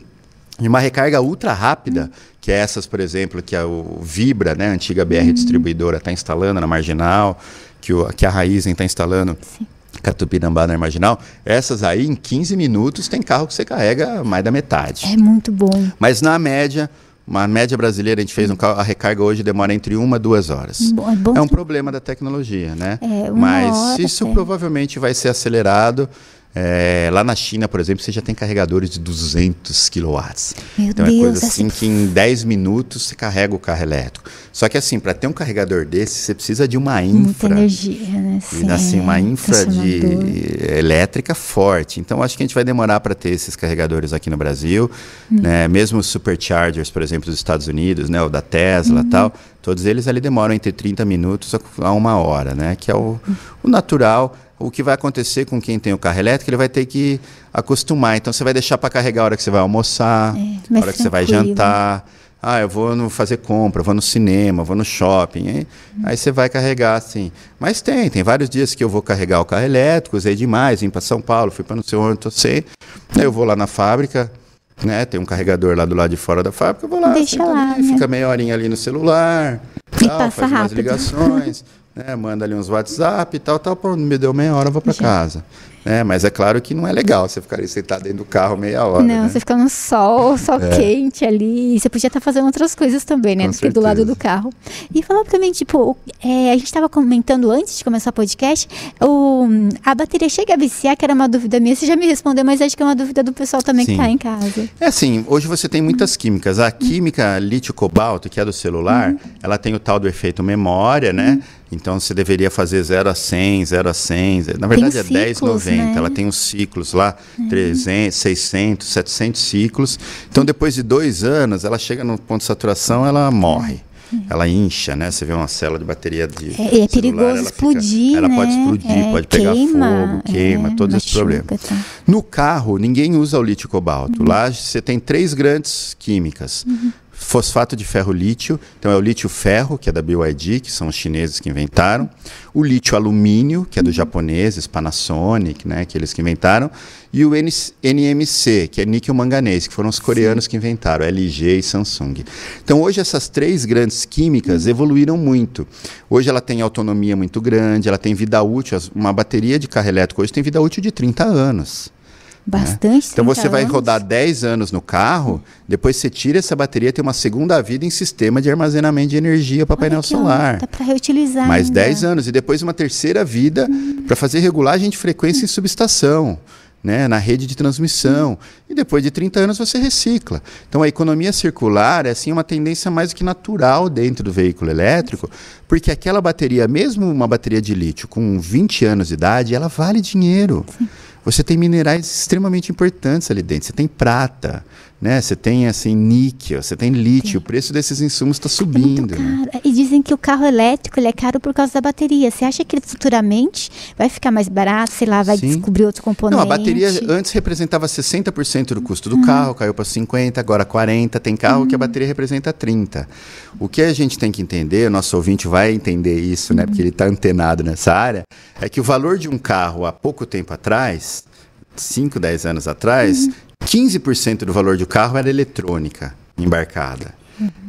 E uma recarga ultra rápida, que é essas, por exemplo, que a o Vibra, né, a antiga BR distribuidora, está instalando na Marginal, que, o, que a Raizen está instalando Sim. Catupinambá na Marginal, essas aí em 15 minutos tem carro que você carrega mais da metade. É muito bom. Mas na média, uma média brasileira, a gente fez um carro, a recarga hoje demora entre uma e duas horas. Bom, é bom É um que- problema da tecnologia, né? É, uma Mas hora isso provavelmente vai ser acelerado. É, lá na China, por exemplo, você já tem carregadores de 200 kW. Então Deus, é coisa essa- assim que em 10 minutos você carrega o carro elétrico. Só que assim, para ter um carregador desse, você precisa de uma Muita infra. energia, né? E, assim, uma infra de elétrica forte. Então, acho que a gente vai demorar para ter esses carregadores aqui no Brasil. Hum. Né? Mesmo os superchargers, por exemplo, dos Estados Unidos, né? o da Tesla Uhum. e tal, todos eles ali demoram entre 30 minutos a- a uma hora, né? que é o, o natural. O que vai acontecer com quem tem o carro elétrico, ele vai ter que acostumar. Então, você vai deixar para carregar a hora que você vai almoçar, É, a hora que você vai tranquilo. jantar. Ah, eu vou no fazer compra, vou no cinema, vou no shopping. Aí, aí você vai carregar assim. Mas tem, tem vários dias que eu vou carregar o carro elétrico, usei demais, vim para São Paulo, fui para não sei onde, tô sem. Aí eu vou lá na fábrica, né? Tem um carregador lá do lado de fora da fábrica, eu vou lá, Deixa lá, ali, né? fica meia horinha ali no celular, E tal, passa faz umas rápido. ligações, [laughs] né? Manda ali uns WhatsApp e tal, tal, pronto, me deu meia hora, eu vou para casa. É, mas é claro que não é legal você ficar ali sentado dentro do carro meia hora. Não, né? você fica no sol, sol quente ali. Você podia estar fazendo outras coisas também, né? Com do que do lado certeza. do carro. E falar também, tipo, é, a gente estava comentando antes de começar o podcast, o, a bateria chega a viciar, que era uma dúvida minha. Você já me respondeu, mas acho que é uma dúvida do pessoal também que Sim. está em casa. É assim, hoje você tem muitas químicas. A química lítio-cobalto, que é do celular, ela tem o tal do efeito memória, né? Então você deveria fazer 0 a 100, 0 a 100. Na verdade é os 10, ciclos, 90. né? Ela tem os ciclos lá, 300, 600, 700 ciclos. Então depois de dois anos, ela chega no ponto de saturação, ela morre. Ela incha, né? Você vê uma célula de bateria de É, é celular, perigoso ela fica- explodir, Ela né? pode explodir, É, pode pegar queima, fogo, queima, é, todos esses problemas. tá. No carro, ninguém usa o lítio cobalto. Lá você tem três grandes químicas. Fosfato de ferro lítio, então é o lítio ferro, que é da BYD, que são os chineses que inventaram. O lítio alumínio, que é dos japoneses, Panasonic, né, que eles que inventaram. E o NMC, que é níquel manganês, que foram os coreanos que inventaram, LG e Samsung. Então hoje essas três grandes químicas evoluíram muito. Hoje ela tem autonomia muito grande, ela tem vida útil. Uma bateria de carro elétrico hoje tem vida útil de 30 anos. Bastante. Então você 30 vai anos. rodar 10 anos no carro, depois você tira essa bateria, tem uma segunda vida em sistema de armazenamento de energia para painel solar. Dá para reutilizar. Mais ainda. 10 anos e depois uma terceira vida para fazer regulagem de frequência em subestação. Né, na rede de transmissão. E depois de 30 anos você recicla. Então a economia circular é assim, uma tendência mais do que natural dentro do veículo elétrico, porque aquela bateria, mesmo uma bateria de lítio com 20 anos de idade, ela vale dinheiro. Você tem minerais extremamente importantes ali dentro. Você tem prata, né? Você tem assim níquel, você tem lítio. O preço desses insumos está É subindo. né? caro. E dizem que o carro elétrico ele é caro por causa da bateria. Você acha que ele futuramente vai ficar mais barato? Sei lá, vai Sim. descobrir outro componente? Não, a bateria antes representava 60% do custo do carro, caiu para 50%, agora 40%. Tem carro que a bateria representa 30%. O que a gente tem que entender, o nosso ouvinte vai entender isso, né, porque ele está antenado nessa área, é que o valor de um carro há pouco tempo atrás, 5, 10 anos atrás, 15% do valor do carro era eletrônica embarcada.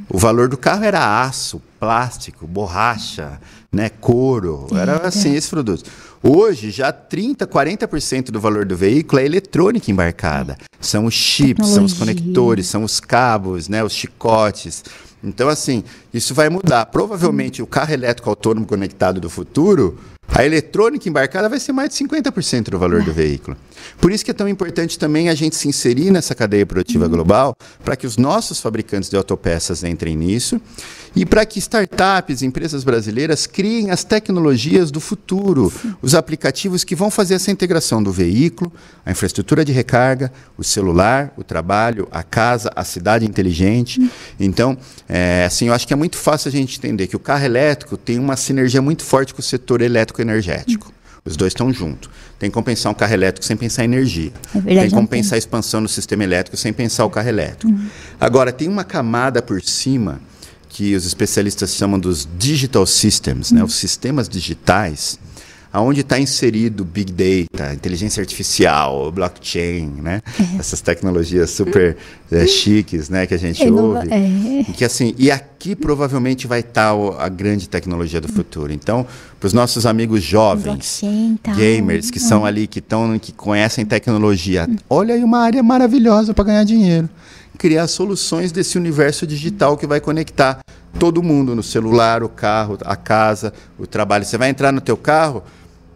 O valor do carro era aço, plástico, borracha, né, couro, era assim esses produtos. Hoje, já 30, 40% do valor do veículo é eletrônica embarcada. São os chips, são os Tecnologia. conectores, são os cabos, né, os chicotes. Então, assim, isso vai mudar. Provavelmente o carro elétrico autônomo conectado do futuro A eletrônica embarcada vai ser mais de 50% do valor do veículo. Por isso que é tão importante também a gente se inserir nessa cadeia produtiva global, para que os nossos fabricantes de autopeças entrem nisso e para que startups, empresas brasileiras criem as tecnologias do futuro, os aplicativos que vão fazer essa integração do veículo, a infraestrutura de recarga, o celular, o trabalho, a casa, a cidade inteligente. Hum. Então, é, assim, eu acho que é muito fácil a gente entender que o carro elétrico tem uma sinergia muito forte com o setor elétrico energético. Os dois estão juntos. Tem que compensar um carro elétrico sem pensar em energia. É verdade, tem que compensar a expansão no sistema elétrico sem pensar o carro elétrico. Uhum. Agora, tem uma camada por cima que os especialistas chamam dos digital systems, uhum. né, os sistemas digitais, aonde está inserido Big Data, inteligência artificial, blockchain, né? É. Essas tecnologias super é, chiques, né? Que a gente ouve. É. Que, assim, e aqui provavelmente vai estar tá a grande tecnologia do futuro. Então, para os nossos amigos jovens, tá. gamers, que são ali, que, tão, que conhecem tecnologia, olha aí uma área maravilhosa para ganhar dinheiro. Criar soluções desse universo digital que vai conectar todo mundo no celular, o carro, a casa, o trabalho. Você vai entrar no teu carro,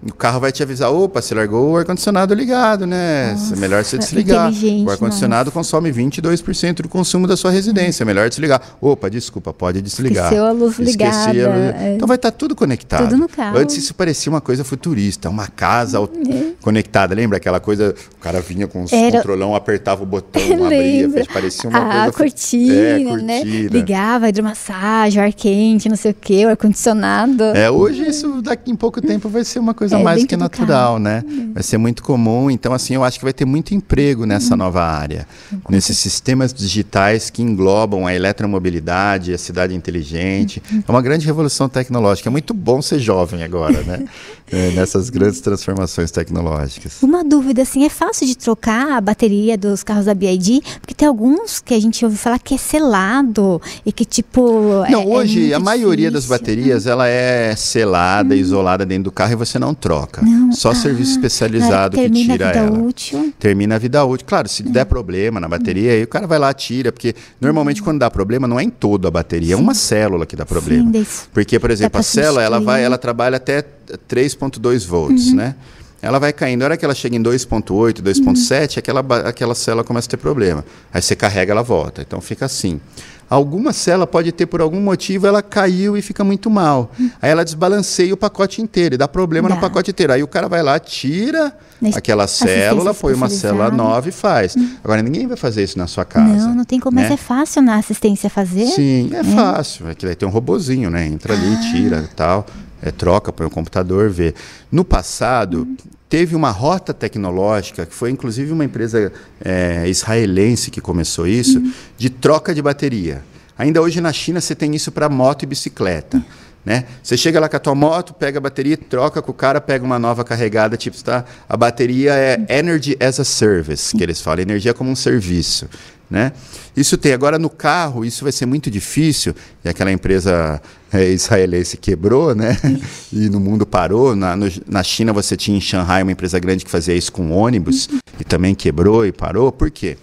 o carro vai te avisar, opa, você largou o ar-condicionado ligado, né? Nossa, é melhor você desligar. O ar-condicionado consome 22% do consumo da sua residência, é melhor desligar. Opa, desculpa, pode desligar. Esqueceu a luz ligada. A luz... É. Então vai estar tá tudo conectado. Tudo no carro. Antes isso parecia uma coisa futurista, uma casa é. conectada. Lembra aquela coisa, o cara vinha com o Era... controlão, apertava o botão, [laughs] abria, parecia uma a coisa... Cortina, é, cortina, né? Ligava, hidromassagem, ar quente, não sei o quê, o ar-condicionado. É, hoje isso daqui em pouco tempo vai ser uma coisa coisa é, mais que natural, né? É. Vai ser muito comum. Então, assim, eu acho que vai ter muito emprego nessa uhum. nova área. Nesses sistemas digitais que englobam a eletromobilidade, a cidade inteligente. Uhum. É uma grande revolução tecnológica. É muito bom ser jovem agora, né? [laughs] é, nessas grandes transformações tecnológicas. Uma dúvida, assim, é fácil de trocar a bateria dos carros da BID? Porque tem alguns que a gente ouve falar que é selado e que, tipo... Não, é, hoje é a maioria das baterias, ela é selada, isolada dentro do carro e você não troca. Não. Só ah, serviço especializado que tira ela. Termina a vida útil? Termina a vida útil. Claro, se der problema na bateria, aí o cara vai lá tira, porque normalmente quando dá problema não é em toda a bateria, é Sim. é uma célula que dá problema. Sim, porque, por exemplo, a célula, ela vai, ela trabalha até 3.2 volts, uhum. né? Ela vai caindo. Na hora que ela chega em 2.8, 2.7, uhum. aquela, aquela célula começa a ter problema. Aí você carrega, ela volta. Então fica assim. Alguma célula pode ter, por algum motivo, ela caiu e fica muito mal. Aí ela desbalanceia o pacote inteiro e dá problema dá. no pacote inteiro. Aí o cara vai lá, tira aquela célula, põe uma célula nova e faz. Hum. Agora, ninguém vai fazer isso na sua casa. Não, não tem como, né? mas é fácil na assistência fazer? Sim, é, é. fácil. É que vai ter um robozinho, né? Entra ali, ah. tira e tal. É, troca, põe o computador, vê. No passado, hum teve uma rota tecnológica, que foi inclusive uma empresa é, israelense que começou isso, uhum. de troca de bateria. Ainda hoje na China você tem isso para moto e bicicleta. Uhum. Né? Você chega lá com a tua moto, pega a bateria, troca com o cara, pega uma nova carregada, tipo, tá? A bateria é Energy as a Service, que eles falam, energia como um serviço. Né? Isso tem. Agora, no carro, isso vai ser muito difícil. E aquela empresa é, israelense quebrou, né? [laughs] e no mundo parou. Na, no, na China, você tinha em Shanghai uma empresa grande que fazia isso com ônibus uhum. e também quebrou e parou. Por quê?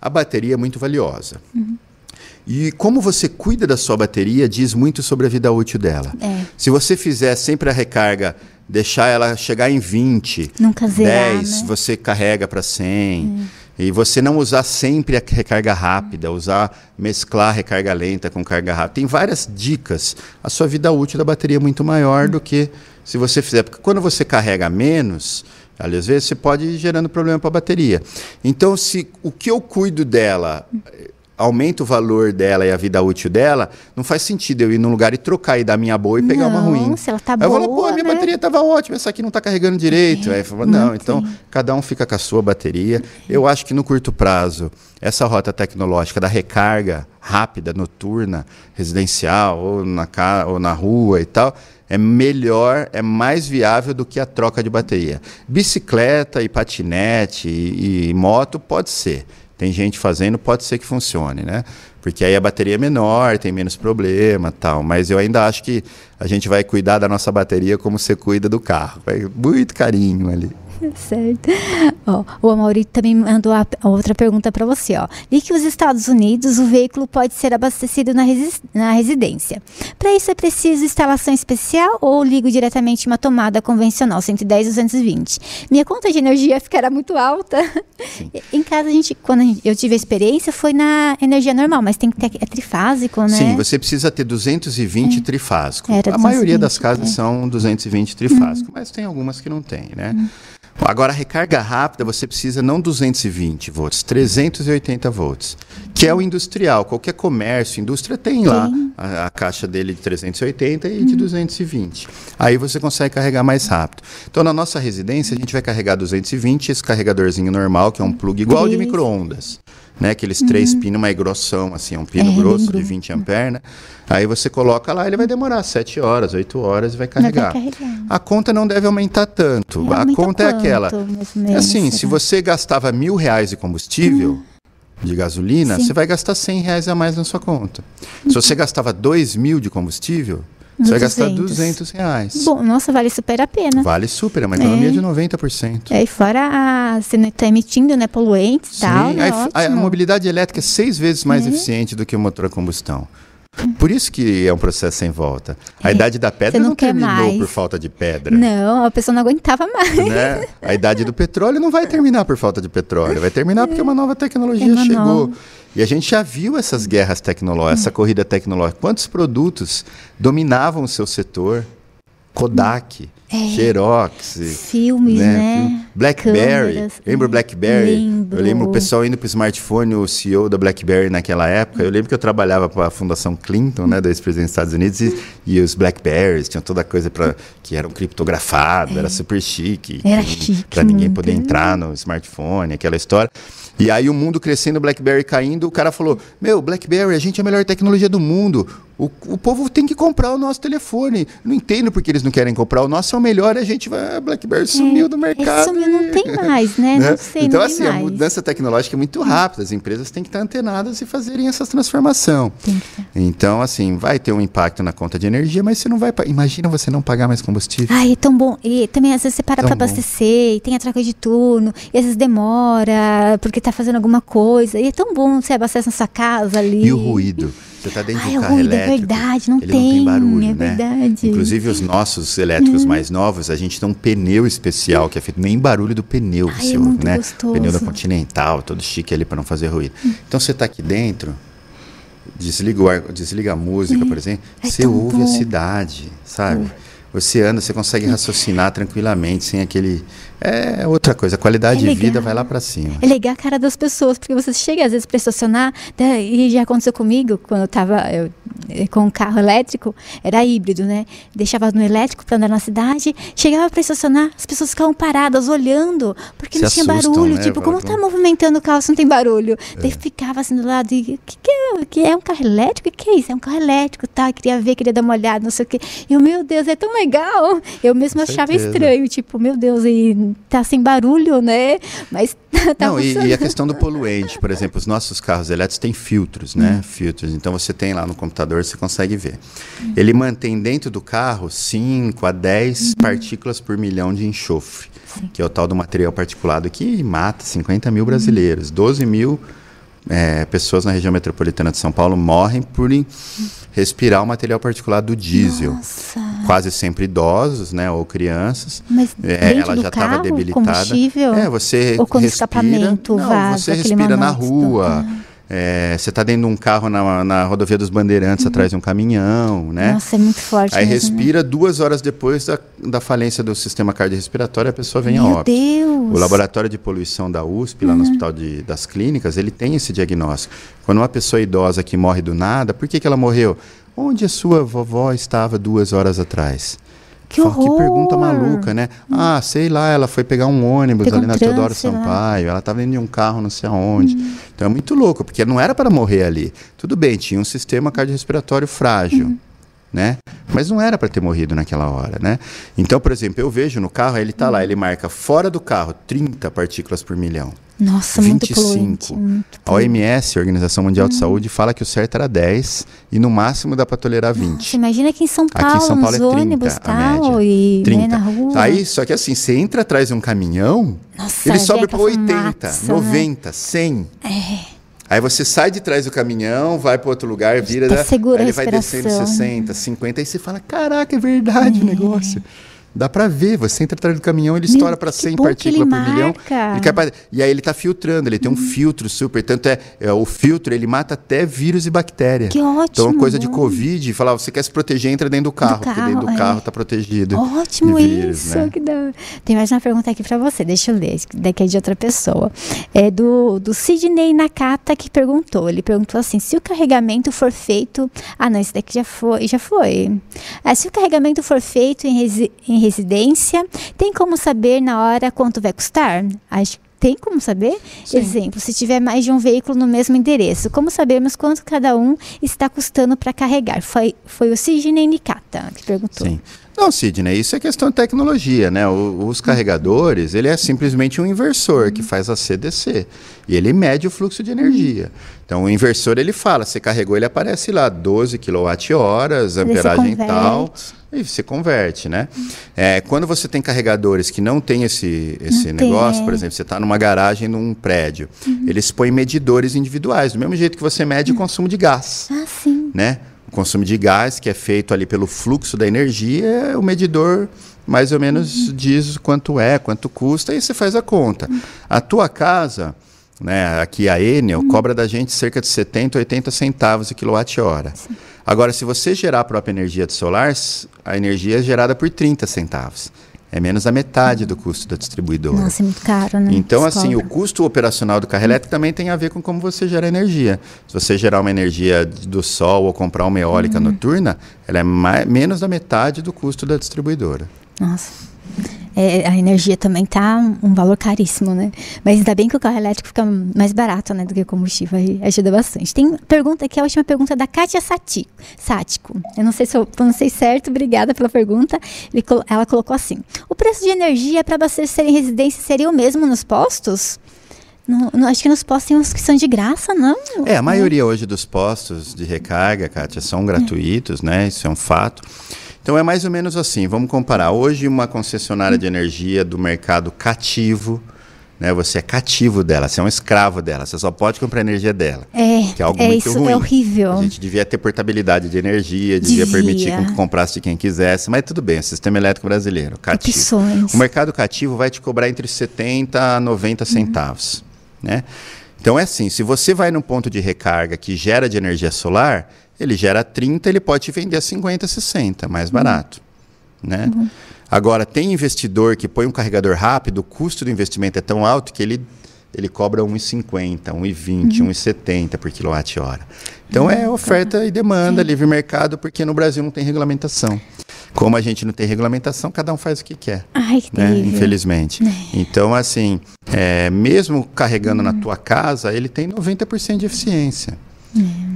A bateria é muito valiosa. Uhum. E como você cuida da sua bateria diz muito sobre a vida útil dela. É. Se você fizer sempre a recarga, deixar ela chegar em 20, Nunca zerar, 10, né? você carrega para 100. É. E você não usar sempre a recarga rápida, usar, mesclar recarga lenta com carga rápida. Tem várias dicas. A sua vida útil da bateria é muito maior do que se você fizer. Porque quando você carrega menos, às vezes você pode ir gerando problema para a bateria. Então, se o que eu cuido dela aumenta o valor dela e a vida útil dela, não faz sentido eu ir num lugar e trocar e dar minha boa e pegar não, uma ruim. Se ela tá Aí boa, eu falo, pô, minha né? bateria estava ótima, essa aqui não está carregando direito. É, Aí falo, não, então cada um fica com a sua bateria. Eu acho que no curto prazo, essa rota tecnológica da recarga rápida, noturna, residencial, ou na, ou na rua e tal, é melhor, é mais viável do que a troca de bateria. Bicicleta e patinete e, e moto pode ser. Tem gente fazendo, pode ser que funcione, né? Porque aí a bateria é menor, tem menos problema tal. Mas eu ainda acho que a gente vai cuidar da nossa bateria como você cuida do carro. Muito carinho ali. [laughs] Certo. Ó, o Amaury também mandou a, a outra pergunta para você. Ó. Li que os Estados Unidos o veículo pode ser abastecido na, resi na residência. Para isso é preciso instalação especial ou ligo diretamente uma tomada convencional 110 220? Minha conta de energia ficará muito alta. [laughs] em casa, a gente, quando a gente, eu tive a experiência, foi na energia normal, mas tem que ter é trifásico, né? Sim, você precisa ter 220 é. trifásico. Era a maioria das casas é. são 220 trifásico, hum. mas tem algumas que não tem, né? Hum. Agora, a recarga rápida, você precisa não 220 volts, 380 volts, que é o industrial. Qualquer comércio, indústria tem lá a, a caixa dele de 380 e de 220. Hum. Aí você consegue carregar mais rápido. Então, na nossa residência, a gente vai carregar 220, esse carregadorzinho normal, que é um plug igual de micro-ondas né? Aqueles uhum. três pinos mais grossão, assim, é um pino é, grosso de 20 amperes, né? Aí você coloca lá, ele vai demorar 7 horas, 8 horas e vai carregar. Vai carregar. A conta não deve aumentar tanto. É, a conta é aquela. assim, se você gastava mil reais de combustível, uhum. de gasolina, Sim. você vai gastar 100 reais a mais na sua conta. Se você gastava 2 mil de combustível, você vai gastar 200 reais. Bom, nossa, vale super a pena. Vale super, é uma economia é. de 90%. É, e fora a, você não está emitindo né, poluentes e tal. Né, a, a, mobilidade elétrica é seis vezes mais é. eficiente do que o motor a combustão. Por isso que é um processo sem volta. A é, idade da pedra não, não terminou mais. por falta de pedra. Não, a pessoa não aguentava mais. Né? A idade do petróleo não vai terminar por falta de petróleo, vai terminar porque uma nova tecnologia uma chegou. Nova. E a gente já viu essas guerras tecnológicas, essa corrida tecnológica. Quantos produtos dominavam o seu setor? Kodak, é, Xerox, filmes, né? né? BlackBerry. Câmeras, lembra o BlackBerry? Lembro. Eu lembro o pessoal indo para o smartphone, o CEO da BlackBerry naquela época. Eu lembro que eu trabalhava para a Fundação Clinton, né, da ex-presidente dos Estados Unidos, e, e, os BlackBerrys tinham toda a coisa para que eram criptografados, é. era super chique. Era chique. Para ninguém poder entrar no smartphone, aquela história. E aí o mundo crescendo, o BlackBerry caindo, o cara falou: Meu, BlackBerry, a gente é a melhor tecnologia do mundo. O, o povo tem que comprar o nosso telefone. Não entendo porque eles não querem comprar o nosso, é o melhor. A gente vai. BlackBerry é, sumiu do mercado. Sumiu, não tem [laughs] mais, né? né? Não sei, então, não assim, a mudança tecnológica é muito rápida. As empresas têm que estar antenadas e fazerem essa transformação. Então, assim, vai ter um impacto na conta de energia, mas você não vai. Imagina você não pagar mais combustível. Ai, é tão bom. E também, às vezes, você para para abastecer, e tem a troca de turno, e às vezes demora, porque está fazendo alguma coisa. E é tão bom você abastece na sua casa ali. E o ruído. Você está dentro Ai, de um carro ruído, é elétrico. É verdade, não ele tem. Não tem barulho, é né? verdade. Inclusive os nossos elétricos uhum. mais novos, a gente tem um pneu especial que é feito nem barulho do pneu, Ai, seu, é muito né? Gostoso. Pneu da Continental, todo chique ali para não fazer ruído. Então você está aqui dentro, desliga, o ar, desliga a música, é. por exemplo, é você ouve bom. a cidade, sabe? Uhum. Você anda, você consegue raciocinar tranquilamente, sem aquele é outra coisa. A qualidade é de vida vai lá para cima. É legal a cara das pessoas, porque você chega às vezes para estacionar, né, e já aconteceu comigo, quando eu estava com um carro elétrico, era híbrido, né? Deixava no elétrico para andar na cidade, chegava para estacionar, as pessoas ficavam paradas olhando, porque Se não tinha assustam, barulho. Né? Tipo, como está movimentando o carro se não tem barulho? É. Daí ficava assim do lado, e que, que, é, que é um carro elétrico? O que, é isso? É um carro elétrico, tá? Eu queria ver, queria dar uma olhada, não sei o quê. E eu, meu Deus, é tão legal. Eu mesmo achava estranho, tipo, meu Deus, e tá sem barulho, né? Mas [laughs] tá Não, e, e, a questão do poluente, por exemplo, os nossos carros elétricos têm filtros, né? Hum. Filtros. Então você tem lá no computador, você consegue ver. Hum. Ele mantém dentro do carro 5 a 10 hum. partículas por milhão de enxofre, Sim. que é o tal do material particulado que mata 50 mil brasileiros. 12 mil é, pessoas na região metropolitana de São Paulo morrem por respirar o material particulado do diesel. Nossa. Quase sempre idosos, né, ou crianças. Mas é, ela já estava debilitada. É, você ou respira, escapamento, não, vaza, você respira na rua. É, você está dentro de um carro na, na rodovia dos Bandeirantes, uhum. atrás de um caminhão, né? Nossa, é muito forte. Aí mesmo, né? respira, né? duas horas depois da, da falência do sistema cardiorrespiratório, a pessoa vem Meu a óbito. Deus! O laboratório de poluição da USP, lá uhum. no Hospital de, das Clínicas, ele tem esse diagnóstico. Quando uma pessoa idosa que morre do nada, por que, que ela morreu? Onde a sua vovó estava duas horas atrás? Que, horror. que pergunta maluca, né? Hum. Ah, sei lá, ela foi pegar um ônibus Pegou ali na Teodoro Sampaio, ela estava indo em um carro não sei aonde. Hum. Então é muito louco, porque não era para morrer ali. Tudo bem, tinha um sistema cardiorrespiratório frágil, hum. Né? Mas não era para ter morrido naquela hora, né? Então, por exemplo, eu vejo no carro, ele está lá, ele marca fora do carro 30 partículas por milhão. Nossa, 25. muito poluente. Muito A OMS, a Organização Mundial de Saúde, fala que o certo era 10 e no máximo dá para tolerar 20. Você imagina aqui em São Paulo, Aqui em São Paulo é 30 ônibus tal, média. e né, 30. na rua. Aí, só que assim, você entra atrás de um caminhão, Nossa, ele sobe para 80, fumaça, né? 90, 100. Aí você sai de trás do caminhão, vai para outro lugar, vira, Tá da- segura aí ele vai descendo respiração. 60, 50, aí você fala: "Caraca, é verdade o negócio". Dá pra ver, você entra atrás do caminhão, ele estoura para que 100 bom que partículas por milhão. pra- E aí ele tá filtrando, ele tem um filtro super, tanto é, é, o filtro, ele mata até vírus e bactéria. Que ótimo, Então, coisa de covid, falar, você quer se proteger, entra dentro do carro, porque dentro do carro, é. carro tá protegido. Ótimo vírus, isso, né? que hora. Tem mais uma pergunta aqui pra você, deixa eu ler, daqui é de outra pessoa. É do, do Sidney Nakata que perguntou. Ele perguntou assim: se o carregamento for feito. Ah, não, esse daqui já foi. Já foi. Ah, se o carregamento for feito em, resi- em residência, tem como saber na hora quanto vai custar? Acho que tem como saber? Sim. Exemplo, se tiver mais de um veículo no mesmo endereço, como sabermos quanto cada um está custando para carregar? Foi, foi o Sidney Nikata que perguntou. Sim. Não, Sidney, isso é questão de tecnologia, né? O- os carregadores, ele é simplesmente um inversor que faz a CDC. E ele mede o fluxo de energia. Então, o inversor, ele fala, você carregou, ele aparece lá, 12 kWh, amperagem converte. tal, e você converte, né? É, quando você tem carregadores que não tem esse, esse Não tem, negócio, é. por exemplo, você está numa garagem num prédio, Uhum. eles põem medidores individuais, do mesmo jeito que você mede o consumo de gás Ah, sim. né? O consumo de gás, que é feito ali pelo fluxo da energia, o medidor mais ou menos diz quanto é, quanto custa, e você faz a conta. A tua casa, né, aqui a Enel, cobra da gente cerca de 70, 80 centavos de quilowatt-hora. Agora, se você gerar a própria energia de solar, a energia é gerada por 30 centavos. É menos da metade do custo da distribuidora. Nossa, é muito caro, né? Então, assim, o custo operacional do carro elétrico também tem a ver com como você gera energia. Se você gerar uma energia do sol ou comprar uma eólica noturna, ela é mai- menos da metade do custo da distribuidora. Nossa. É, a energia também tá um valor caríssimo, né? Mas ainda bem que o carro elétrico fica mais barato, né, do que o combustível, aí ajuda bastante. Tem pergunta aqui, a última pergunta da Kátia Sati- Sático. Eu não sei se eu pronunciei certo, obrigada pela pergunta. Ele ela colocou assim: o preço de energia para abastecer em residência seria o mesmo nos postos? No, no- acho que nos postos tem uns que são de graça, não? É, a maioria hoje dos postos de recarga, Kátia, são gratuitos, né? Isso é um fato. Então é mais ou menos assim, vamos comparar. Hoje uma concessionária de energia do mercado cativo, né? Você é cativo dela, você é um escravo dela, você só pode comprar energia dela. É, Que é algo é muito isso, ruim. é horrível. A gente devia ter portabilidade de energia, devia, Devia. permitir que comprasse de quem quisesse, mas tudo bem, o sistema elétrico brasileiro, cativo. Opções. O mercado cativo vai te cobrar entre 70 a 90 centavos, né? Então é assim, se você vai num ponto de recarga que gera de energia solar, ele gera 30, ele pode te vender a 50, 60, mais barato, né? Agora, tem investidor que põe um carregador rápido, o custo do investimento é tão alto que ele, ele cobra 1,50, 1,20, 1,70 por quilowatt-hora. Então é oferta e demanda, livre mercado, porque no Brasil não tem regulamentação. Como a gente não tem regulamentação, cada um faz o que quer Ai, que né? terrível. Infelizmente. Então, assim, é, mesmo carregando na tua casa, ele tem 90% de eficiência.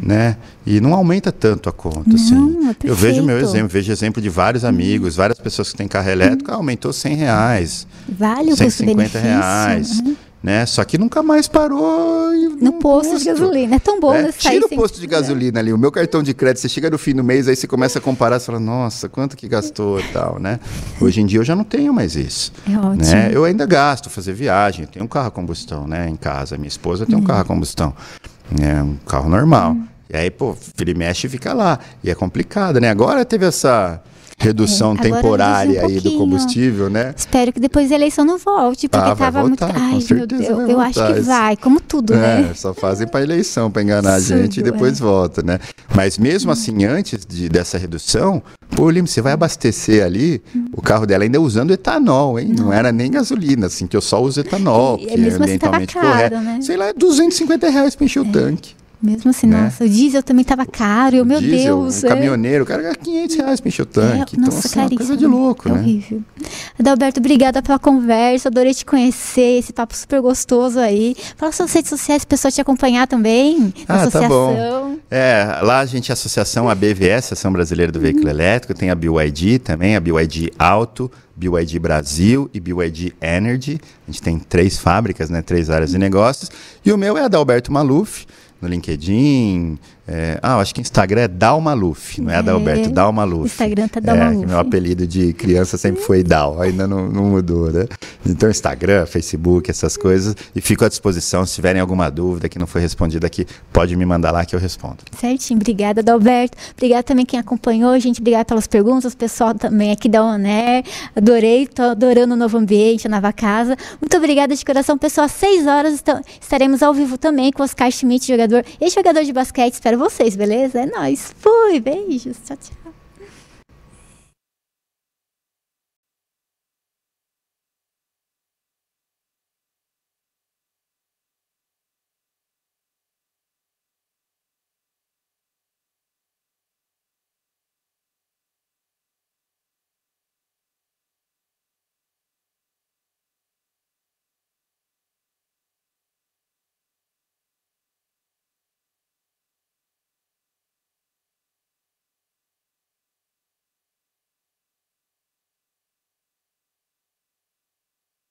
Né? E não aumenta tanto a conta. assim. Não, é Eu vejo meu exemplo, vejo exemplo de vários amigos, várias pessoas que têm carro elétrico, ah, aumentou 100 reais, Vale o 150 custo-benefício. reais. Uhum. Né? Só que nunca mais parou No posto de gasolina. É tão bom né? né? Tira o posto de gasolina ali, o meu cartão de crédito, você chega no fim do mês, aí você começa a comparar, você fala, nossa, quanto que gastou e tal, né? Hoje em dia eu já não tenho mais isso. É ótimo. Né? Eu ainda gasto fazer viagem, eu tenho um carro a combustão, né, em casa. Minha esposa tem um carro a combustão, é um carro normal. E aí, pô, ele mexe e fica lá. E é complicado, né? Agora teve essa redução É, temporária um aí do combustível, né? Espero que depois a eleição não volte, porque Ah, tava voltar, muito. Ai, meu Deus, eu acho que vai, como tudo, né? É, só fazem para eleição, para enganar a gente e depois é. volta, né? Mas mesmo assim, antes de, dessa redução, pô, Lim, você vai abastecer ali, o carro dela ainda usando etanol, hein? Não, era nem gasolina, assim, que eu só uso etanol, E- que é mesmo assim ambientalmente caro, correto. né? Sei lá, é 250 reais para encher o tanque. Mesmo assim, Né? nossa, o diesel também tava caro, eu, meu Diesel, Deus. Um é. caminhoneiro, o cara gasta 500 reais pra encher o tanque. É, então, nossa, assim, é coisa de louco, é né? horrível. Adalberto, obrigada pela conversa. Adorei te conhecer, esse papo super gostoso aí. Fala suas redes sociais, pra pessoa te acompanhar também. Na Ah, tá associação. bom. É, lá a gente, a associação, a BVS, Associação Brasileira do Veículo Elétrico, tem a BYD também, a BYD Auto, BYD Brasil e BYD Energy. A gente tem três fábricas, né, três áreas de negócios. E o meu é Adalberto Maluf, no LinkedIn. É, ah, eu acho que Instagram é Dal Maluf, não é, É. Adalberto, Dal Maluf. Instagram tá Dal é, Maluf. Meu apelido de criança sempre foi Dal, ainda não, não mudou, né? Então, Instagram, Facebook, essas coisas. E fico à disposição, se tiverem alguma dúvida que não foi respondida aqui, pode me mandar lá que eu respondo. Certinho, obrigada, Adalberto. Obrigada também quem acompanhou, gente. Obrigada pelas perguntas, o pessoal também aqui da Oner. Adorei, tô adorando o novo ambiente, a nova casa. Muito obrigada de coração, pessoal. Às 6 horas esta- estaremos ao vivo também com Oscar Schmidt, jogador, ex-jogador de basquete. Espero vocês, beleza? É nóis. Fui, beijos. Tchau, tchau.